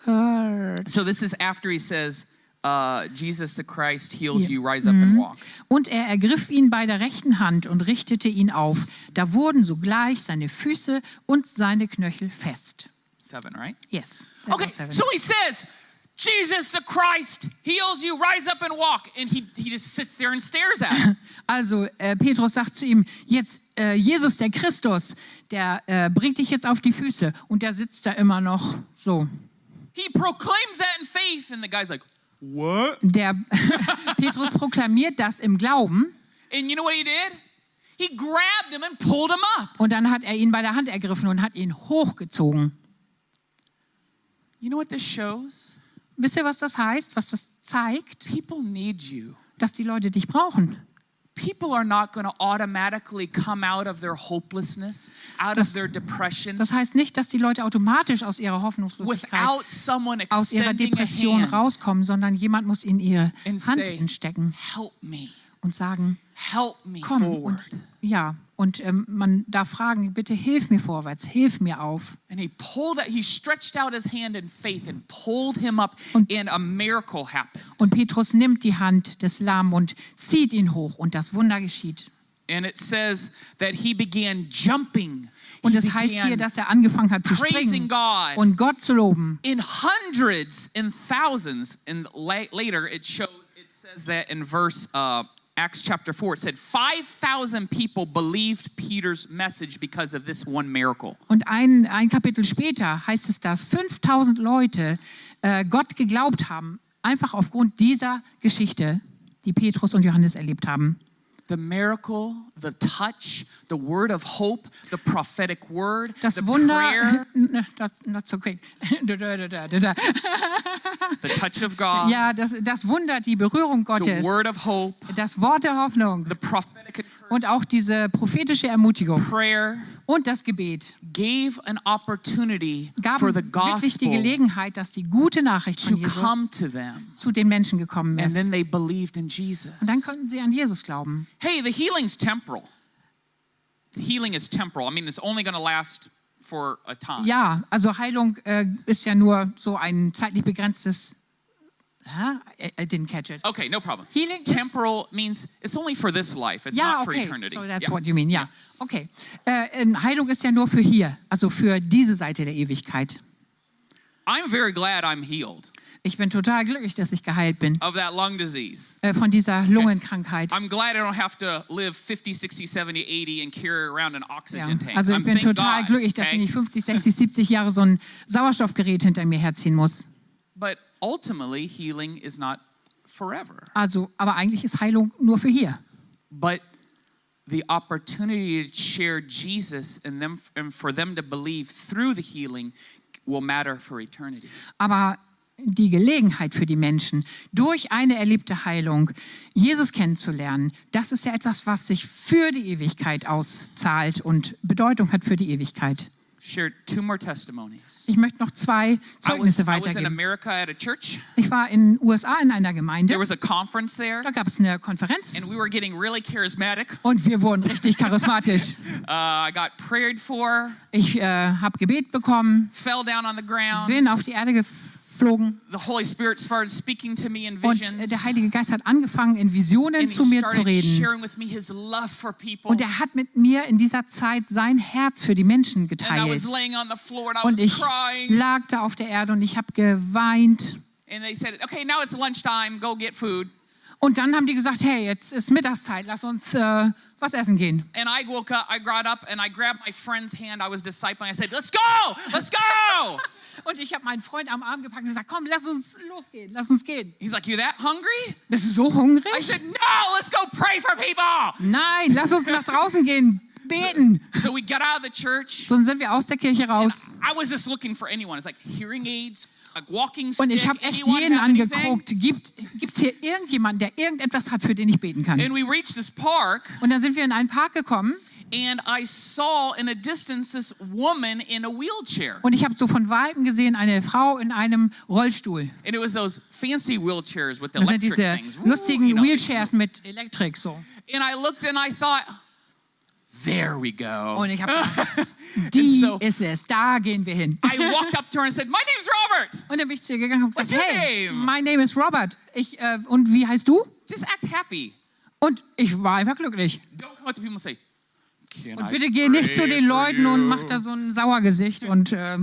Äh, So this is after he says, uh, Jesus the Christ heals you, rise up and walk. Und er ergriff ihn bei der rechten Hand und richtete ihn auf. Da wurden sogleich seine Füße und seine Knöchel fest. Seven, right? Yes. Okay, so he says, Jesus the Christ heals you, rise up and walk. And he, he just sits there and stares at him. Also äh, Petrus sagt zu ihm, jetzt äh, Jesus der Christus, der äh, bringt dich jetzt auf die Füße. Und der sitzt da immer noch so. He proclaims that in faith, and the guy's like, What? Der Petrus proklamiert das im Glauben And you know what he did? He grabbed him and pulled him up. und dann hat er ihn bei der Hand ergriffen und hat ihn hochgezogen. You know what this shows? Wisst ihr, was das heißt, was das zeigt? People need you. Dass die Leute dich brauchen. People are not going to automatically come out of their hopelessness, out of their depression, Das heißt nicht, dass die Leute automatisch aus ihrer Hoffnungslosigkeit, aus ihrer Depression rauskommen, sondern jemand muss ihnen ihre and Hand say, hinstecken "Help me, und sagen, help me komm. forward." Und, ja, und ähm, man darf fragen, bitte hilf mir vorwärts, hilf mir auf. And he pulled it. He stretched out his hand in faith and pulled him up, Und- and a miracle happened. Und Petrus nimmt die Hand des Lahmen und zieht ihn hoch und das Wunder geschieht. And it says that he began jumping. Und es heißt hier, dass er angefangen hat zu springen God. und Gott zu loben. in hundreds and thousands. And la- later it shows, it says that in verse uh, Acts chapter 4, it said 5,000 people believed Peter's message because of this one miracle. Und ein, ein Kapitel später heißt es, dass 5000 Leute äh, Gott geglaubt haben, einfach aufgrund dieser Geschichte, die Petrus und Johannes erlebt haben. The miracle, the touch, the word of hope, the prophetic word, Das the Wunder, prayer, das, not so quick. The touch of God, ja, das, das Wunder, die Berührung the Gottes, word of hope, das Wort der Hoffnung. The prophetic und auch diese prophetische Ermutigung. prayer und das Gebet gave an opportunity gaben for the wirklich die gospel Gelegenheit, dass die gute Nachricht von Jesus zu den Menschen gekommen And ist. then they believed in Jesus. Und dann konnten sie an Jesus glauben. Hey, the healing's temporal. The healing is temporal. I mean, it's only going to last for a time. Ja, also Heilung äh, ist ja nur so ein zeitlich begrenztes. Huh? I, I didn't catch it. Okay, no problem. Healing is- temporal means it's only for this life. It's Ja, not for okay. eternity. So that's Yeah. what you mean. Ja, okay. Äh, ähm, Heilung ist ja nur für hier, also für diese Seite der Ewigkeit. I'm very glad I'm healed Ich bin total glücklich, dass ich geheilt bin of that lung disease. äh, von dieser Lungenkrankheit. I'm glad I don't have to live 50, 60, 70, 80 and carry around an Ja. oxygen tank. Also I'm, ich bin thank total God, glücklich, dass okay? ich nicht 50, 60, 70 Jahre so ein Sauerstoffgerät hinter mir herziehen muss. But ultimately, healing is not forever. Also, aber eigentlich ist Heilung nur für hier. but the opportunity to share Jesus and them and for them to believe through the healing will matter for eternity. Aber die Gelegenheit für die Menschen, durch eine erlebte Heilung Jesus kennenzulernen, das ist ja etwas, was sich für die Ewigkeit auszahlt und Bedeutung hat für die Ewigkeit. Ich möchte noch zwei I was, Zeugnisse weitergeben. America at a church. Ich war in den USA in einer There Gemeinde, was a conference there, da gab es eine Konferenz and we were getting really charismatic. und wir wurden richtig charismatisch. Uh, I got prayed for, Ich äh, habe Gebet bekommen, fell down on the ground. bin auf die Erde geflogen The Holy Spirit started speaking to me in und visions. der Heilige Geist hat angefangen, in Visionen and zu mir zu reden. sharing with me his love for people. Und er hat mit mir in dieser Zeit sein Herz für die Menschen and I geteilt. was laying on the floor and I Und was ich crying. lag da auf der Erde und ich habe geweint. And they said, okay, now it's lunchtime, go get food. Und dann haben die gesagt, hey, jetzt ist Mittagszeit, lass uns äh, was essen gehen. And I woke up, I got up and I grabbed my friend's hand. I was discipling. I said, let's go, let's go. Und ich habe meinen Freund am Arm gepackt und gesagt, komm, lass uns losgehen, lass uns gehen. He's like, you that hungry? Bist du so I hungrig? said, no, let's go pray for people. Nein, lass uns nach draußen gehen, beten. So we got out of the church. So sind wir aus der Kirche raus. I was just looking for anyone. It's like hearing aids, Und ich habe echt jeden angeguckt. Gibt es hier irgendjemanden, der irgendetwas hat, für den ich beten kann? Und dann sind wir in einen Park gekommen and I saw in a distance this woman in a wheelchair. und ich habe so von Weitem gesehen eine Frau in einem Rollstuhl. And it was those fancy wheelchairs with the Das sind electric diese things. Lustigen. Wheelchairs mit Elektrik so. And I looked and I thought, there we go. Und ich habe die so- ist es, da gehen wir hin. I walked up to her and said, My name's Robert. Und dann bin ich zu ihr gegangen und gesagt, hey, name? my name is Robert. Ich, äh, und wie heißt du? Just act happy. Und ich war einfach glücklich. Don't come up to people and say, Can Und bitte geh nicht zu den Leuten und you?" mach da so ein Sauergesicht und ja,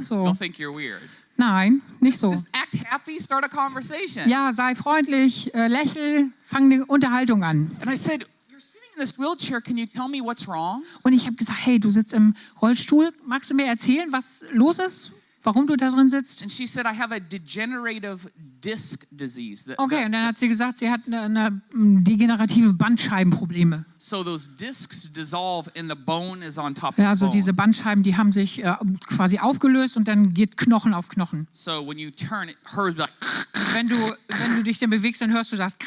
so. They'll think you're weird. Nein, nicht so. Just act happy, start a conversation. Ja, sei freundlich, äh, lächel, fang eine Unterhaltung an. And I said, Und ich habe gesagt, hey, du sitzt im Rollstuhl, magst du mir erzählen, was los ist? warum du da drin sitzt? And she said, I have a degenerative disc disease. The- Okay, und dann hat sie gesagt, sie hat eine, eine degenerative Bandscheibenprobleme. so those discs dissolve and the bone is on top Ja, also diese Bandscheiben, die haben sich äh, quasi aufgelöst und dann geht Knochen auf Knochen. So when you turn it, like, Wenn du, wenn du dich dann bewegst, dann hörst du das.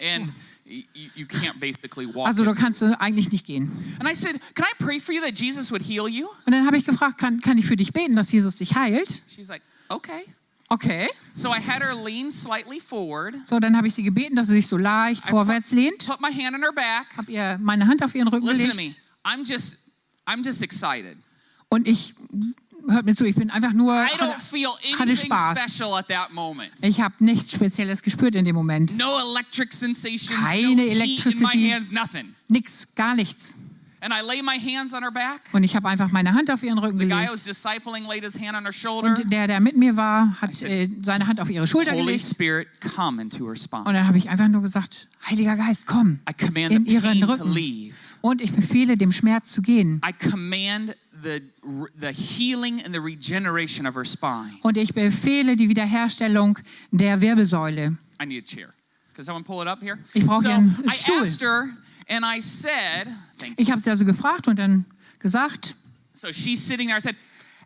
and y- you can't basically walk. Also da kannst du eigentlich nicht gehen. And I said, Can I pray for you that Jesus would heal you? Und dann habe ich gefragt, kann, kann ich für dich beten, dass Jesus dich heilt? She's like, Okay. Okay. So I had her lean slightly forward, So, dann habe ich sie gebeten, dass sie sich so leicht vorwärts lehnt. put my hand on her back. Habe ihr meine Hand auf ihren Rücken Listen to me. gelegt. I'm just, I'm just excited. Und ich, hört mir zu, ich bin einfach nur, I don't feel hatte anything Spaß. special at that moment. Ich habe nichts Spezielles gespürt in dem Moment. No electric sensations, Keine nothing. Nix, gar nichts. And I lay my hands on her back. Und ich habe einfach meine Hand auf ihren Rücken The guy gelegt. discipling laid his hand on her shoulder. Und der, der mit mir war, hat said, äh, seine Hand auf ihre Schulter Holy gelegt. Spirit, come into her Und spine. dann habe ich einfach nur gesagt, Heiliger Geist, komm. I command in ihren pain to Rücken. leave. Und ich befehle dem Schmerz zu gehen. I command the, the healing and the regeneration of her spine. Und ich befehle die Wiederherstellung der Wirbelsäule. I need a chair. Can someone pull it up here? Ich brauche so hier einen I Stuhl. asked her and I said, thank you. Ich habe sie also gefragt und dann gesagt. So she's sitting there. I said,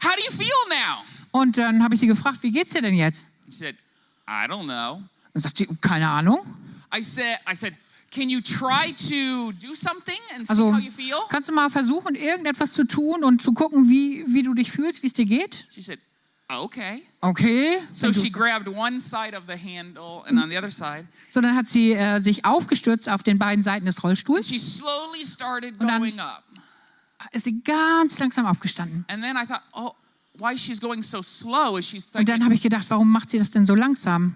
How do you feel now? Und dann habe ich sie gefragt, wie geht's dir denn jetzt? She said, I don't know. Dann sagt sie, keine Ahnung. I said, I said, Can you try to do something and see Also how you feel? kannst du mal versuchen, irgendetwas zu tun und zu gucken, wie, wie du dich fühlst, wie es dir geht? She said, Okay. Okay. So she grabbed one side of the handle and on the other side, so dann hat sie äh, sich aufgestürzt auf den beiden Seiten des Rollstuhls, she slowly started Und dann- going up. ist sie ganz langsam aufgestanden. And then I thought, oh, why she's going so slow? Is she's Und thinking, dann habe ich gedacht, warum macht sie das denn so langsam?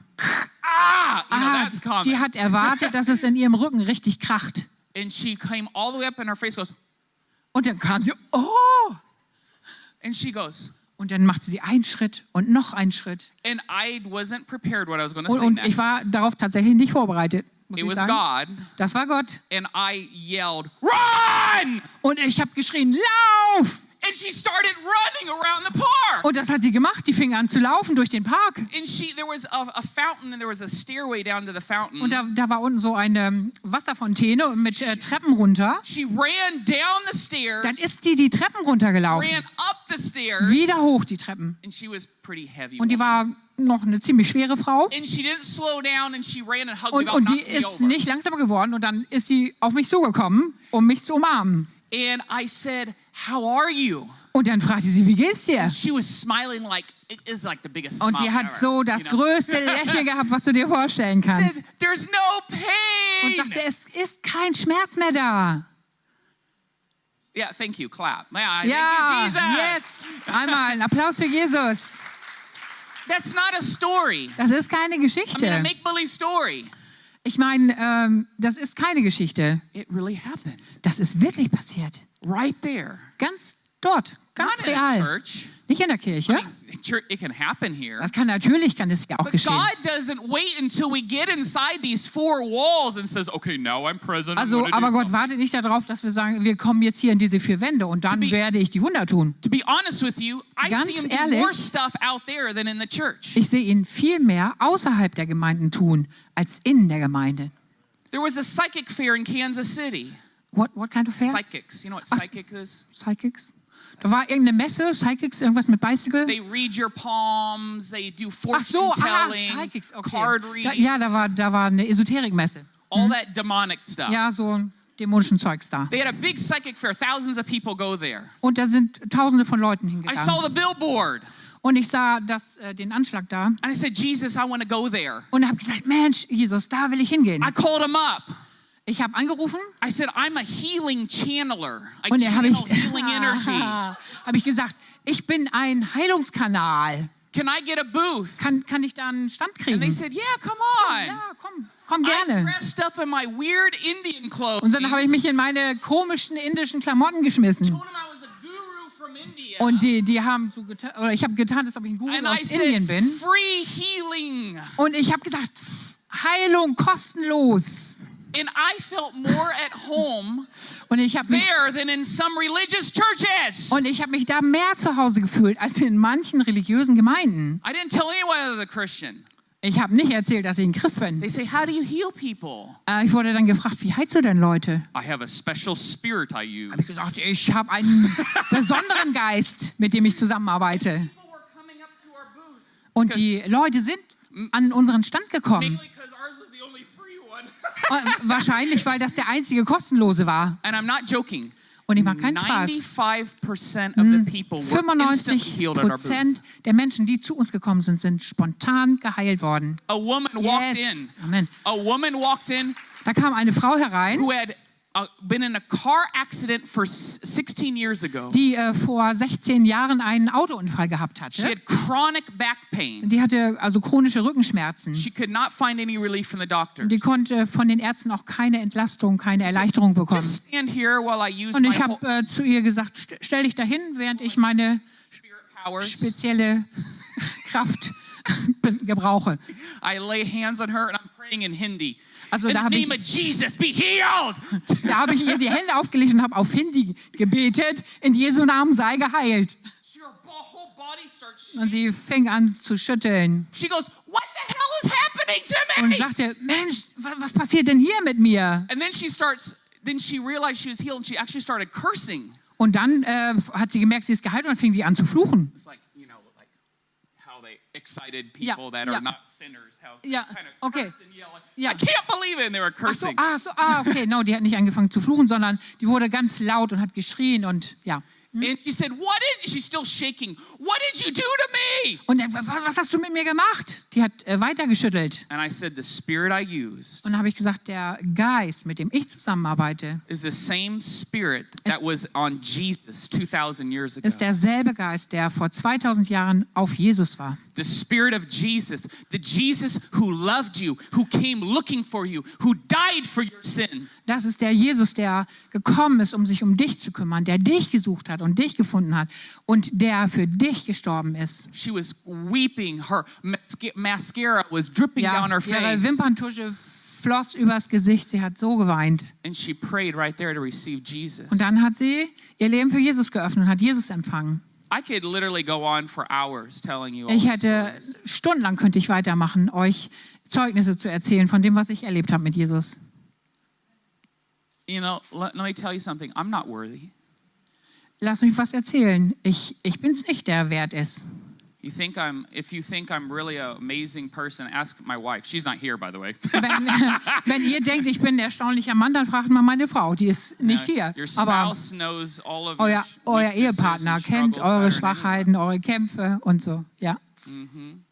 Ah, you know, Ah, that's common. die hat erwartet, dass es in ihrem Rücken richtig kracht. and she came all the way up and her face goes, Und dann kam sie, oh! and she goes, Und dann macht sie einen Schritt und noch einen Schritt. and I wasn't prepared what I was going to Und, say und next. ich war darauf tatsächlich nicht vorbereitet. Muss it ich was sagen. God, Das war Gott. and I yelled, run! Und ich habe geschrien, lauf! And she started running around the park. Und das hat sie gemacht. Die fing an zu laufen durch den Park. And she, there was a, a fountain, and there was a stairway down to the fountain. Und da, da war unten so eine Wasserfontäne mit äh, Treppen runter. she ran down the stairs, Dann ist die die Treppen runtergelaufen. ran up the stairs, Wieder hoch die Treppen. and she was pretty heavy. Und die war noch eine ziemlich schwere Frau. and she didn't slow down, and she ran and hugged Und, und die ist nicht langsamer geworden. Und dann ist sie auf mich zugekommen, um mich zu umarmen. And I said, "How are you?" Und dann fragte sie, wie geht's dir? She was smiling like it is like the biggest Und die hat ever, so das you know? größte Lächeln gehabt, was du dir vorstellen kannst. said, There's no pain. Und sagte, es ist kein Schmerz mehr da. yeah, thank you. Clap. Yeah, Ja, thank you, Jesus. jetzt einmal ein Applaus für Jesus. That's not a story. Das ist keine I mean, Geschichte. make-believe story. Ich meine, ähm, das ist keine Geschichte. It really happened Das ist wirklich passiert. right there. Ganz dort, ganz real. Nicht in der Kirche. Das kann natürlich, kann es ja auch But geschehen. God doesn't wait until we get inside these four walls and says, "Okay, now I'm present." I'm Also, aber Gott something." wartet nicht darauf, dass wir sagen, wir kommen jetzt hier in diese vier Wände und dann werde ich die Wunder tun. To be honest with you, I Ganz ehrlich, more stuff out there than in the church. Ich sehe ihn viel mehr außerhalb der Gemeinden tun, als in der Gemeinde. There was a psychic fair in Kansas City. What, what kind of fair? Psychics. You know what Ach- psychic is? Psychics? Da war irgendeine Messe, Psychics, irgendwas mit Bicycle. They read your palms. They do Ach fortune so, aha, Psychics, okay. card Da, reading, ja, da war, da war eine Esoterikmesse. all mhm. that demonic stuff. Ja, so dämonischen Zeugs da. They had a big psychic fair. Thousands of people go there. Und da sind tausende von Leuten I saw the billboard Und ich sah das, äh, den Anschlag da and I said, Jesus, I want to go there. und habe gesagt, Mensch, Jesus, da will ich hingehen. I called him up. Ich habe angerufen I said, I'm a healing channeler. I und da habe ich, healing energy. hab ich gesagt, ich bin ein Heilungskanal. Can I get a booth? Kann, kann ich da einen Stand And they kriegen? said, Yeah, come on. Ja, komm, komm I gerne. dressed up in my weird Indian clothes. Und dann habe ich mich in meine komischen indischen Klamotten geschmissen. I. Und die, die haben so getan, oder ich habe getan, als ob ich ein Guru and I aus said, Indien bin. free healing. Und ich habe gesagt, Heilung kostenlos. And I felt more at home Und ich habe mich, there than in some religious churches. und ich hab mich da mehr zu Hause gefühlt als in manchen religiösen Gemeinden. I didn't tell anyone I was a Christian. Ich habe nicht erzählt, dass ich ein Christ bin. They say, How do you heal people? Äh, ich wurde dann gefragt, wie heilst du denn Leute? I have a special spirit I use. Habe ich gesagt, ich habe einen besonderen Geist, mit dem ich zusammenarbeite. Und die Leute sind an unseren Stand gekommen. Mainly because ours was the only free one. Äh, Wahrscheinlich, weil das der einzige kostenlose war. and I'm not joking. Und ich mache keinen Spaß. 95% of the people were instantly 95 healed at our booth. Prozent der Menschen, die zu uns gekommen sind, sind spontan geheilt worden. A woman walked Yes. in. Amen. A woman walked in Da kam eine Frau herein, who had been in a car accident for s- 16 years ago. die äh, vor 16 Jahren einen Autounfall gehabt She hatte. had chronic back pain. Die hatte also chronische Rückenschmerzen. She could not find any relief from the doctor. Die konnte von den Ärzten auch keine Entlastung, keine Erleichterung bekommen. Just stand here while I use Und ich habe äh, zu ihr gesagt, "St- stell dich dahin, während ich meine spezielle Kraft gebrauche. I lay hands on her and I'm praying in Hindi. Also in da habe ich, habe ich ihr die Hände aufgelegt und habe auf Hindi gebetet. In Jesu Namen sei geheilt. Und sie fing an zu schütteln She goes, What the hell is happening to und me? sagte, Mensch, wa- was passiert denn hier mit mir? And then she starts, then she realized she was healed and she actually started cursing. Und dann äh, hat sie gemerkt, sie ist geheilt und fing sie an zu fluchen. It's like excited Yeah, people that yeah. are not sinners, how Yeah, kind of okay. curse and yell. Yeah. I can't believe it. And they were Ach so, cursing. ah, so, ah, okay, no, die hat nicht angefangen zu fluchen, sondern die wurde ganz laut und hat geschrien und ja. And she said, What did she's still shaking? What did you do to me? Und äh, wa- wa- was hast du mit mir gemacht? Die hat äh, weitergeschüttelt. And I said, The spirit I used Und habe ich gesagt, der Geist, mit dem ich zusammenarbeite, is the same spirit that was on Jesus 2,000 years ago. ist derselbe Geist, der vor 2000 Jahren auf Jesus war. The spirit of Jesus, the Jesus who loved you, who came looking for you, who died for your sin. Das ist der Jesus, der gekommen ist, um sich um dich zu kümmern, der dich gesucht hat und dich gefunden hat und der für dich gestorben ist. She was weeping. Her masca- mascara was dripping Ja, down her ihre face. Wimperntusche floss übers Gesicht, sie hat so geweint. And she prayed right there to receive Jesus. Und dann hat sie ihr Leben für Jesus geöffnet und hat Jesus empfangen. I could literally go on for hours telling you all Ich hätte stundenlang könnte ich weitermachen, euch Zeugnisse zu erzählen von dem, was ich erlebt habe mit Jesus. You know, let, let me tell you something. I'm not worthy. Lass mich was erzählen. Ich, ich bin's nicht, der wert ist. You think I'm, if you think I'm really an amazing person, ask my wife. She's not here, by the way. Wenn, wenn ihr denkt, ich bin ein erstaunlicher Mann, dann fragt mal meine Frau. Die ist nicht hier. Your Aber spouse knows all of euer, euer weaknesses Ehepartner kennt eure Schwachheiten, eure Kämpfe und so. Ja. Mhm.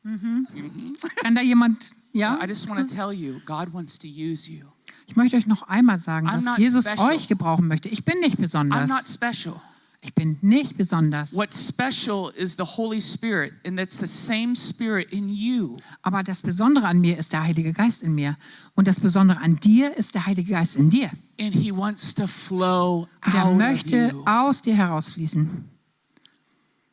Kann da jemand? Ja. I just want to tell you, God wants to use you. Ich möchte euch noch einmal sagen, dass Jesus special. euch gebrauchen möchte. Ich bin nicht I'm not besonders. special. Ich bin nicht besonders. What's special is the Holy Spirit, and that's the same Spirit in you. Aber das Besondere an mir ist der Heilige Geist in mir. Und das Besondere an dir ist der Heilige Geist in dir. And He wants to flow Und er out of möchte you. aus dir herausfließen.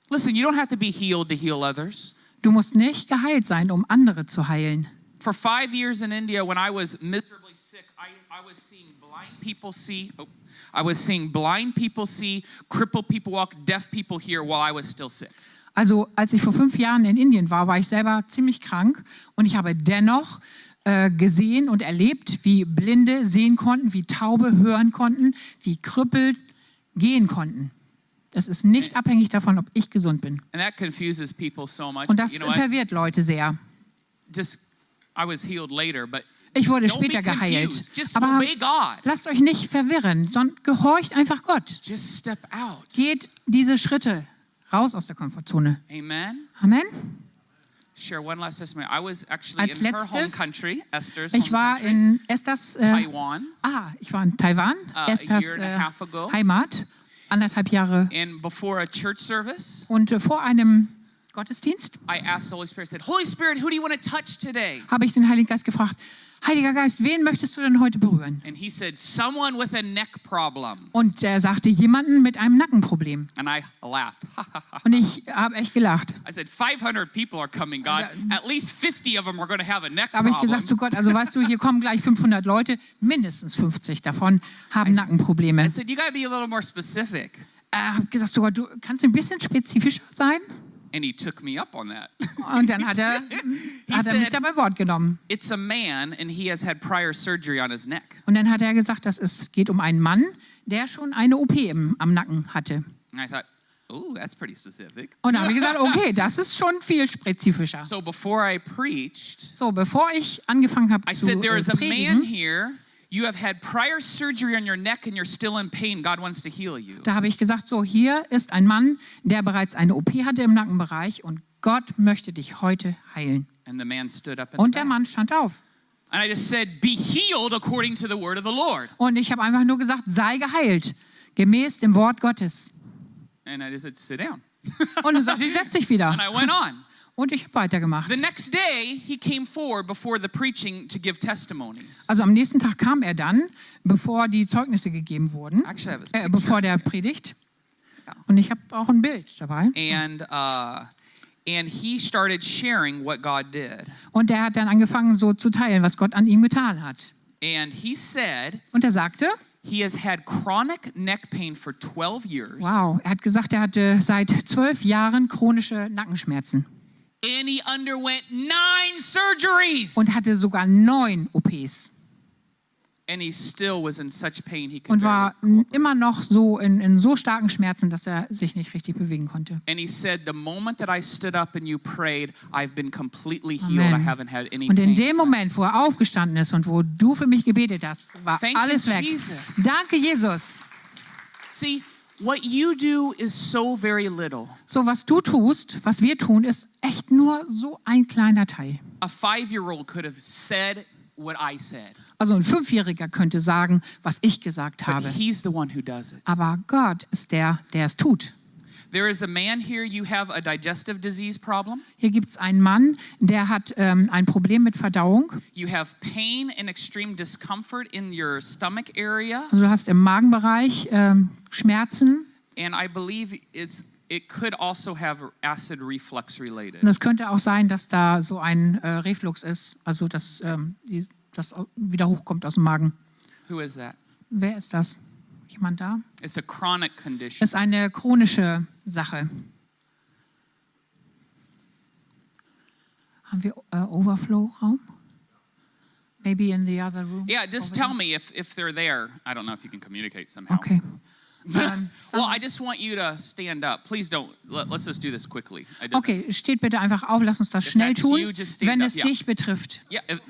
Listen, you don't have to be healed to heal others. Du musst nicht geheilt sein, um andere zu heilen. For five years in India, when I was miserably sick, I, I was seeing blind people see. Oh, I was seeing blind people see, crippled people walk, deaf people hear while I was still sick. Also als ich vor fünf Jahren in Indien war, war ich selber ziemlich krank und ich habe dennoch äh, gesehen und erlebt, wie Blinde sehen konnten, wie Taube hören konnten, wie Krüppel gehen konnten. Das ist nicht abhängig davon, ob ich gesund bin. And that confuses people so much. Und das you know, verwirrt Leute sehr. just I was healed later, but Ich wurde später geheilt. Aber lasst euch nicht verwirren, sondern gehorcht einfach Gott. Just step out. Geht diese Schritte raus aus der Komfortzone. Amen. Amen. Share one last testimony. I was actually Als in her home letztes, country, Esther's Ich war country, in Esthers, äh, Taiwan, ah, ich war in Taiwan, Uh, Esthers äh. Heimat, anderthalb Jahre. and before a church service, Und äh, vor einem Gottesdienst habe ich den Heiligen Geist gefragt, Heiliger Geist, wen möchtest du denn heute berühren? And he said, Someone with a neck problem. Und er sagte, jemanden mit einem Nackenproblem. And I laughed. Und ich habe echt gelacht. I said, 500 people are coming, God. At least 50 of them are going to have a neck Da habe ich gesagt zu Gott, also weißt du, hier kommen gleich 500 Leute, mindestens 50 davon haben I Nackenprobleme. said, You got to be a little more specific. Er hat gesagt, Gott, du kannst ein bisschen spezifischer sein? And he took me up on that. Und dann hat er, hat er mich said- da beim Wort genommen. it's a man, and he has had prior surgery on his neck. Und dann hat er gesagt, dass es geht um einen Mann, der schon eine OP im, am Nacken hatte. And I thought, Oh, that's pretty specific. Und dann habe ich gesagt, okay, das ist schon viel spezifischer. So before I preached, So, bevor ich angefangen habe I zu said, There äh, is a man here. You have had prior surgery on your neck and you're still in pain. God wants to heal you. da habe ich gesagt, so, hier ist ein Mann, der bereits eine OP hatte im Nackenbereich und Gott möchte dich heute heilen. And the man stood up Und the der. Mann stand auf. And I just said, Be healed according to the word of the Lord. Und ich habe einfach nur gesagt, sei geheilt, gemäß dem Wort Gottes. And I just said, Sit down. Und dann sagte ich, setz dich wieder. And I went on. Und ich habe weitergemacht. The next day, he came forward before the preaching to give testimonies. Also am nächsten Tag kam er dann, bevor die Zeugnisse gegeben wurden, Actually, äh, bevor der Predigt. Ja. Und ich habe auch ein Bild dabei. And uh, and he started sharing what God did. Und er hat dann angefangen, so zu teilen, was Gott an ihm getan hat. And he said Und er sagte, he has had chronic neck pain for 12 years. wow, er hat gesagt, er hatte seit zwölf Jahren chronische Nackenschmerzen And he underwent nine surgeries. und hatte sogar neun OPs And he still was in such pain he could und war immer noch so in, in so starken Schmerzen, dass er sich nicht richtig bewegen konnte. And he said, The moment that I stood up and you prayed, I've been completely healed. I Amen. haven't had any Und in dem Moment, since." wo er aufgestanden ist und wo du für mich gebetet hast, war Thank you, alles weg. Jesus. Danke, Jesus. See, what you do is so very little. So, was du tust, was wir tun, ist echt nur so ein kleiner Teil. A five year old could have said what I said, Also ein Fünfjähriger könnte sagen, was ich gesagt but habe. he's the one who does it. Aber Gott ist der, der es tut. There is a man here, you have a digestive disease problem, Hier gibt es einen Mann, der hat ähm, ein Problem mit Verdauung. you have pain and extreme discomfort in your stomach area, Also du hast im Magenbereich ähm, Schmerzen. and I believe it's. It could also have acid reflux related. Und es könnte auch sein, dass da so ein äh, Reflux ist, also dass ähm, die, das wieder hochkommt aus dem Magen. Who is that? Wer ist das? Jemand da? It's a chronic condition. Das ist eine chronische Sache. Haben wir äh, Overflow-Raum? Maybe in the other room? Yeah, just tell me if, if they're there. I don't know if you can communicate somehow. Okay. Well, I just want you to stand up. Please don't. Let, us just do this quickly. Okay, steht bitte einfach auf, lass uns das If schnell tun, you, wenn up, es yeah. dich betrifft. Yeah. If,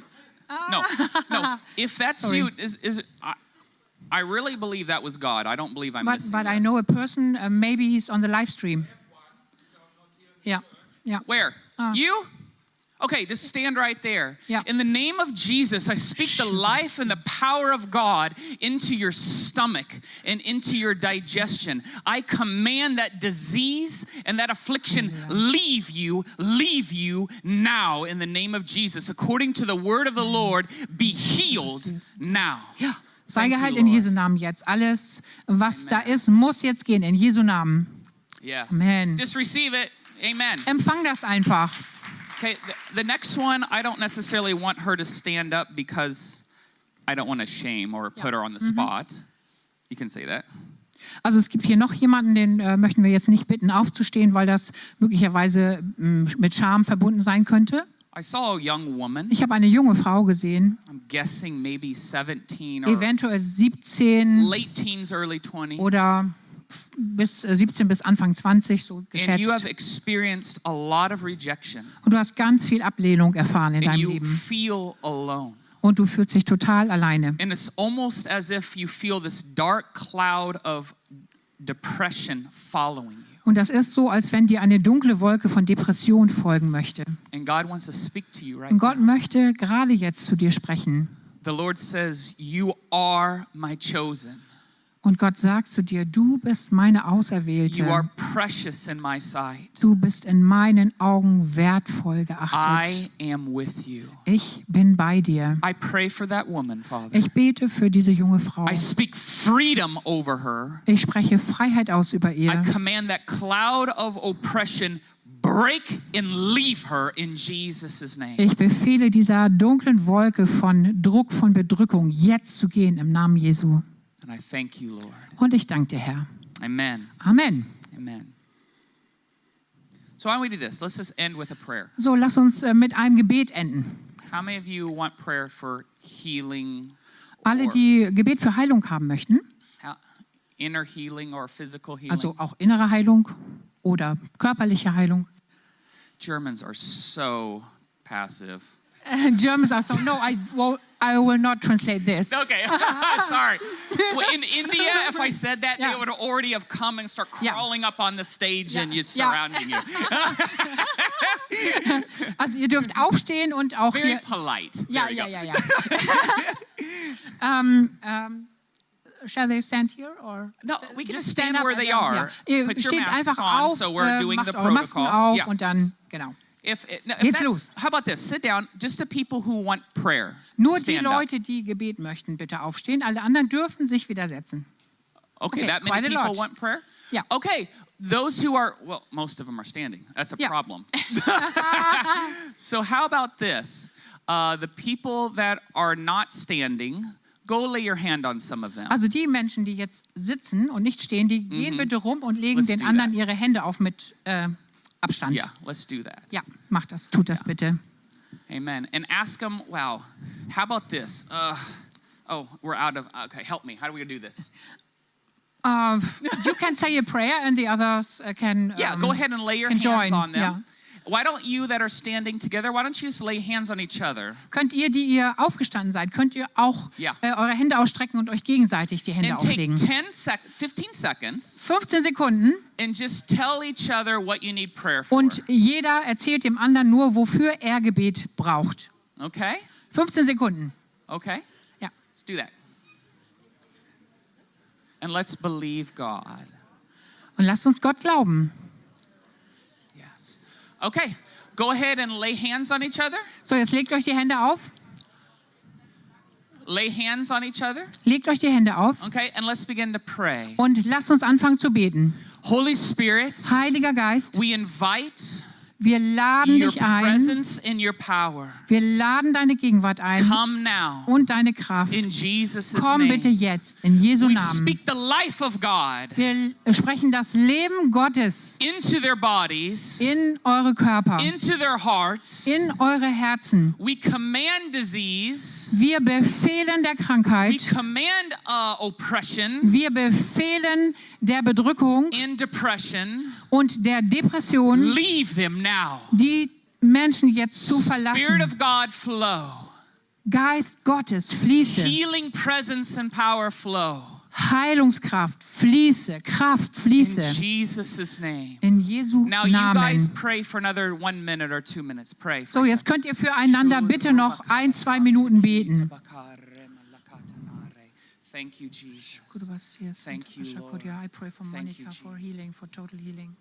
no, no. If that's Sorry. you, is is I, I really believe that was God. I don't believe I'm But, but I know a person, uh, maybe he's on the live stream. Yeah, yeah. Where? Ah. You? Okay, just stand right there. Yeah. In the name of Jesus, I speak the life and the power of God into your stomach and into your digestion. I command that disease and that affliction leave you, leave you now in the name of Jesus. According to the word of the Lord, be healed now. Ja, sei geheilt in. Jesu Namen jetzt. Alles, was da ist, muss jetzt gehen in Jesu Namen. Yes. Amen. Just receive it. Amen. Empfang das einfach. Okay, the, the next one, I don't necessarily want her to stand up because I don't want to shame or put her on the spot. You can say that. Also es gibt hier noch jemanden, den äh, möchten wir jetzt nicht bitten aufzustehen, weil das möglicherweise mh, mit Scham verbunden sein könnte. I saw a young woman, Ich habe eine junge Frau gesehen, I'm guessing maybe 17 or eventuell 17 late teens, early 20s. oder bis äh, 17 bis Anfang 20 so and you have geschätzt. experienced a lot of rejection Und du hast ganz viel Ablehnung erfahren in and deinem you Leben. feel alone. Und du fühlst dich total alleine. And it's almost as if you feel this dark cloud of depression following. Und das ist so, als wenn dir eine dunkle Wolke von Depression folgen möchte. And God wants to speak to you right Und Gott möchte gerade jetzt zu dir sprechen. The Lord says, You are my chosen. Und Gott sagt zu dir, du bist meine You are Auserwählte. precious in my sight. Du bist in meinen Augen wertvoll geachtet. I am with you. Ich bin bei dir. I pray for that woman, Father. Ich bete für diese junge Frau. I speak freedom over her. Ich spreche Freiheit aus über I ihr. command that cloud of oppression break and leave her in Jesus' name. Ich befehle dieser dunklen Wolke von Druck, von Bedrückung jetzt zu gehen im Namen Jesu. And I thank you, Lord. Und ich danke dir, Herr. Amen. Amen. Amen. So why don't we do this? Let's just end with a prayer. So, lass uns äh, mit einem Gebet enden. How many of you want prayer for healing? Alle, die Gebet für Heilung haben möchten, how- inner healing or physical healing? also auch innere Heilung oder körperliche Heilung. Germans are so passive. Germans are so, no, I, well, I will not translate this. Okay, sorry. Well, in India, if I said that, Yeah. they would already have come and start Yeah. crawling up on the stage and Yeah. you Yeah. surrounding you. Also ihr dürft aufstehen und auch Very hier... polite. Ja, you ja, ja, ja. um, um, shall they stand here or? No, we can just stand up where they are. Put your masks einfach on, auf, so we're äh, doing the eure Masken protocol. auf Yeah. und dann, genau. If, no, if Geht's los. How about this? Sit down. Just the people who want prayer. Nur die stand up. Leute, die Gebet möchten, bitte aufstehen. Alle anderen dürfen sich wieder setzen. Okay, Okay, that many people lot. want prayer? Yeah. Okay, those who are, well, most of them are standing. That's a Yeah. problem. so, how about this? Uh, the people that are not standing, go lay your hand on some of them. Also die Menschen, die jetzt sitzen und nicht stehen, die gehen bitte rum und legen Mhm. Let's den anderen that. ihre Hände auf mit äh, Abstand. yeah, let's do that. Ja, macht das, tut das bitte. Amen. And ask them, wow, how about this? Uh, oh, we're out of, okay, help me. How do we do this? Uh, you can say a prayer and the others uh, can. Yeah, um, go ahead and lay your hands join, on them. yeah. Why don't you that are standing together, why don't you just lay hands on each other? Könnt ihr, die ihr aufgestanden seid, könnt ihr auch Ja. äh, eure Hände ausstrecken und euch gegenseitig die Hände And take auflegen. 10 sec 15 seconds 15 Sekunden and just tell each other what you need prayer for. und jeder erzählt dem anderen nur, wofür er Gebet braucht. Okay? 15 Sekunden. Okay? Ja. Let's do that. And let's believe God. Und lasst uns Gott glauben. Okay. Go ahead and lay hands on each other. So, jetzt legt euch die Hände auf. Lay hands on each other. Legt euch die Hände auf Okay? And let's begin to pray. und lasst uns anfangen zu beten. Holy Spirit, Heiliger Geist, we invite wir laden dich ein. Wir laden deine Gegenwart ein und deine Kraft. in Jesus' Komm bitte jetzt in Jesu We Namen. speak the life of God Wir sprechen das Leben Gottes into their bodies, in eure Körper, into their hearts. in eure Herzen. We command disease. Wir befehlen der We Krankheit, command uh, oppression wir befehlen der Bedrückung and depression. Und der Depression, Leave them now. die Menschen jetzt zu verlassen. Geist Gottes, fließe. Healing presence and power flow. Heilungskraft, fließe. Kraft, In fließe. Jesus' name. In Jesu Now you guys Namen. pray for another one minute or two minutes. Pray. So, jetzt könnt ihr füreinander bitte noch ein, zwei Minuten beten. Thank you, Jesus. Thank you, Lord. I pray for Monica for healing, for total healing.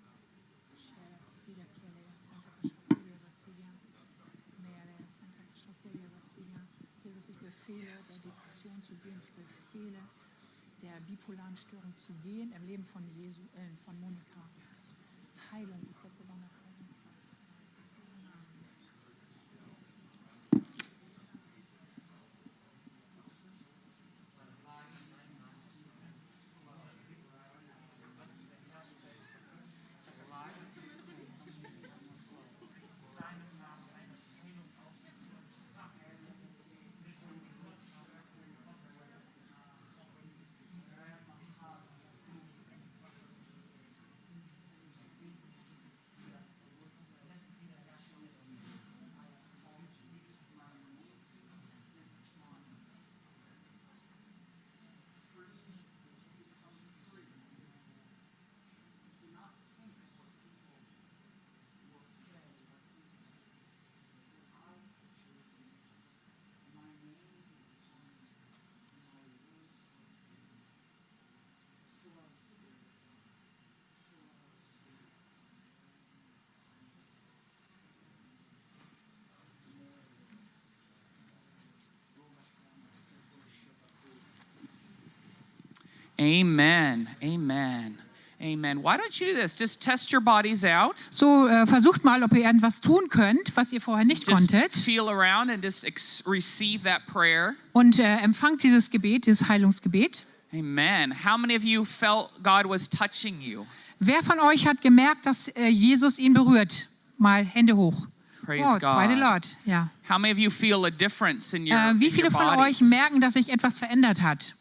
Amen. Amen. Amen. Why don't you do this? Just test your bodies out. So, äh, versucht mal, ob ihr irgendwas tun könnt, was ihr vorher nicht Just konntet. feel around and just receive that prayer. Und äh, empfangt dieses Gebet, dieses Heilungsgebet. Amen. How many of you felt God was touching you? Wer von euch hat gemerkt, dass äh, Jesus ihn berührt? Mal Hände hoch. Praise oh, it's quite a God. lot. Ja. How many of you feel a difference in your, Äh, wie in viele your von bodies? euch merken, dass sich etwas verändert hat?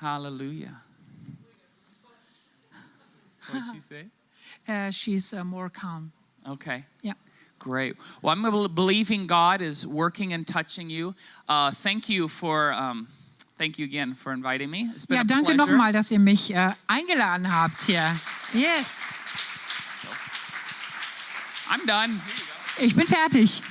Hallelujah. What did you say? Äh, she's uh, more calm. Okay. Yeah. Great. Well, I'm believing God is working and touching you. Uh, thank you for, um, thank you again for inviting me. It's been Ja, a danke pleasure. nochmal, dass ihr mich äh, eingeladen habt hier. Yes. I'm done. Ich bin fertig.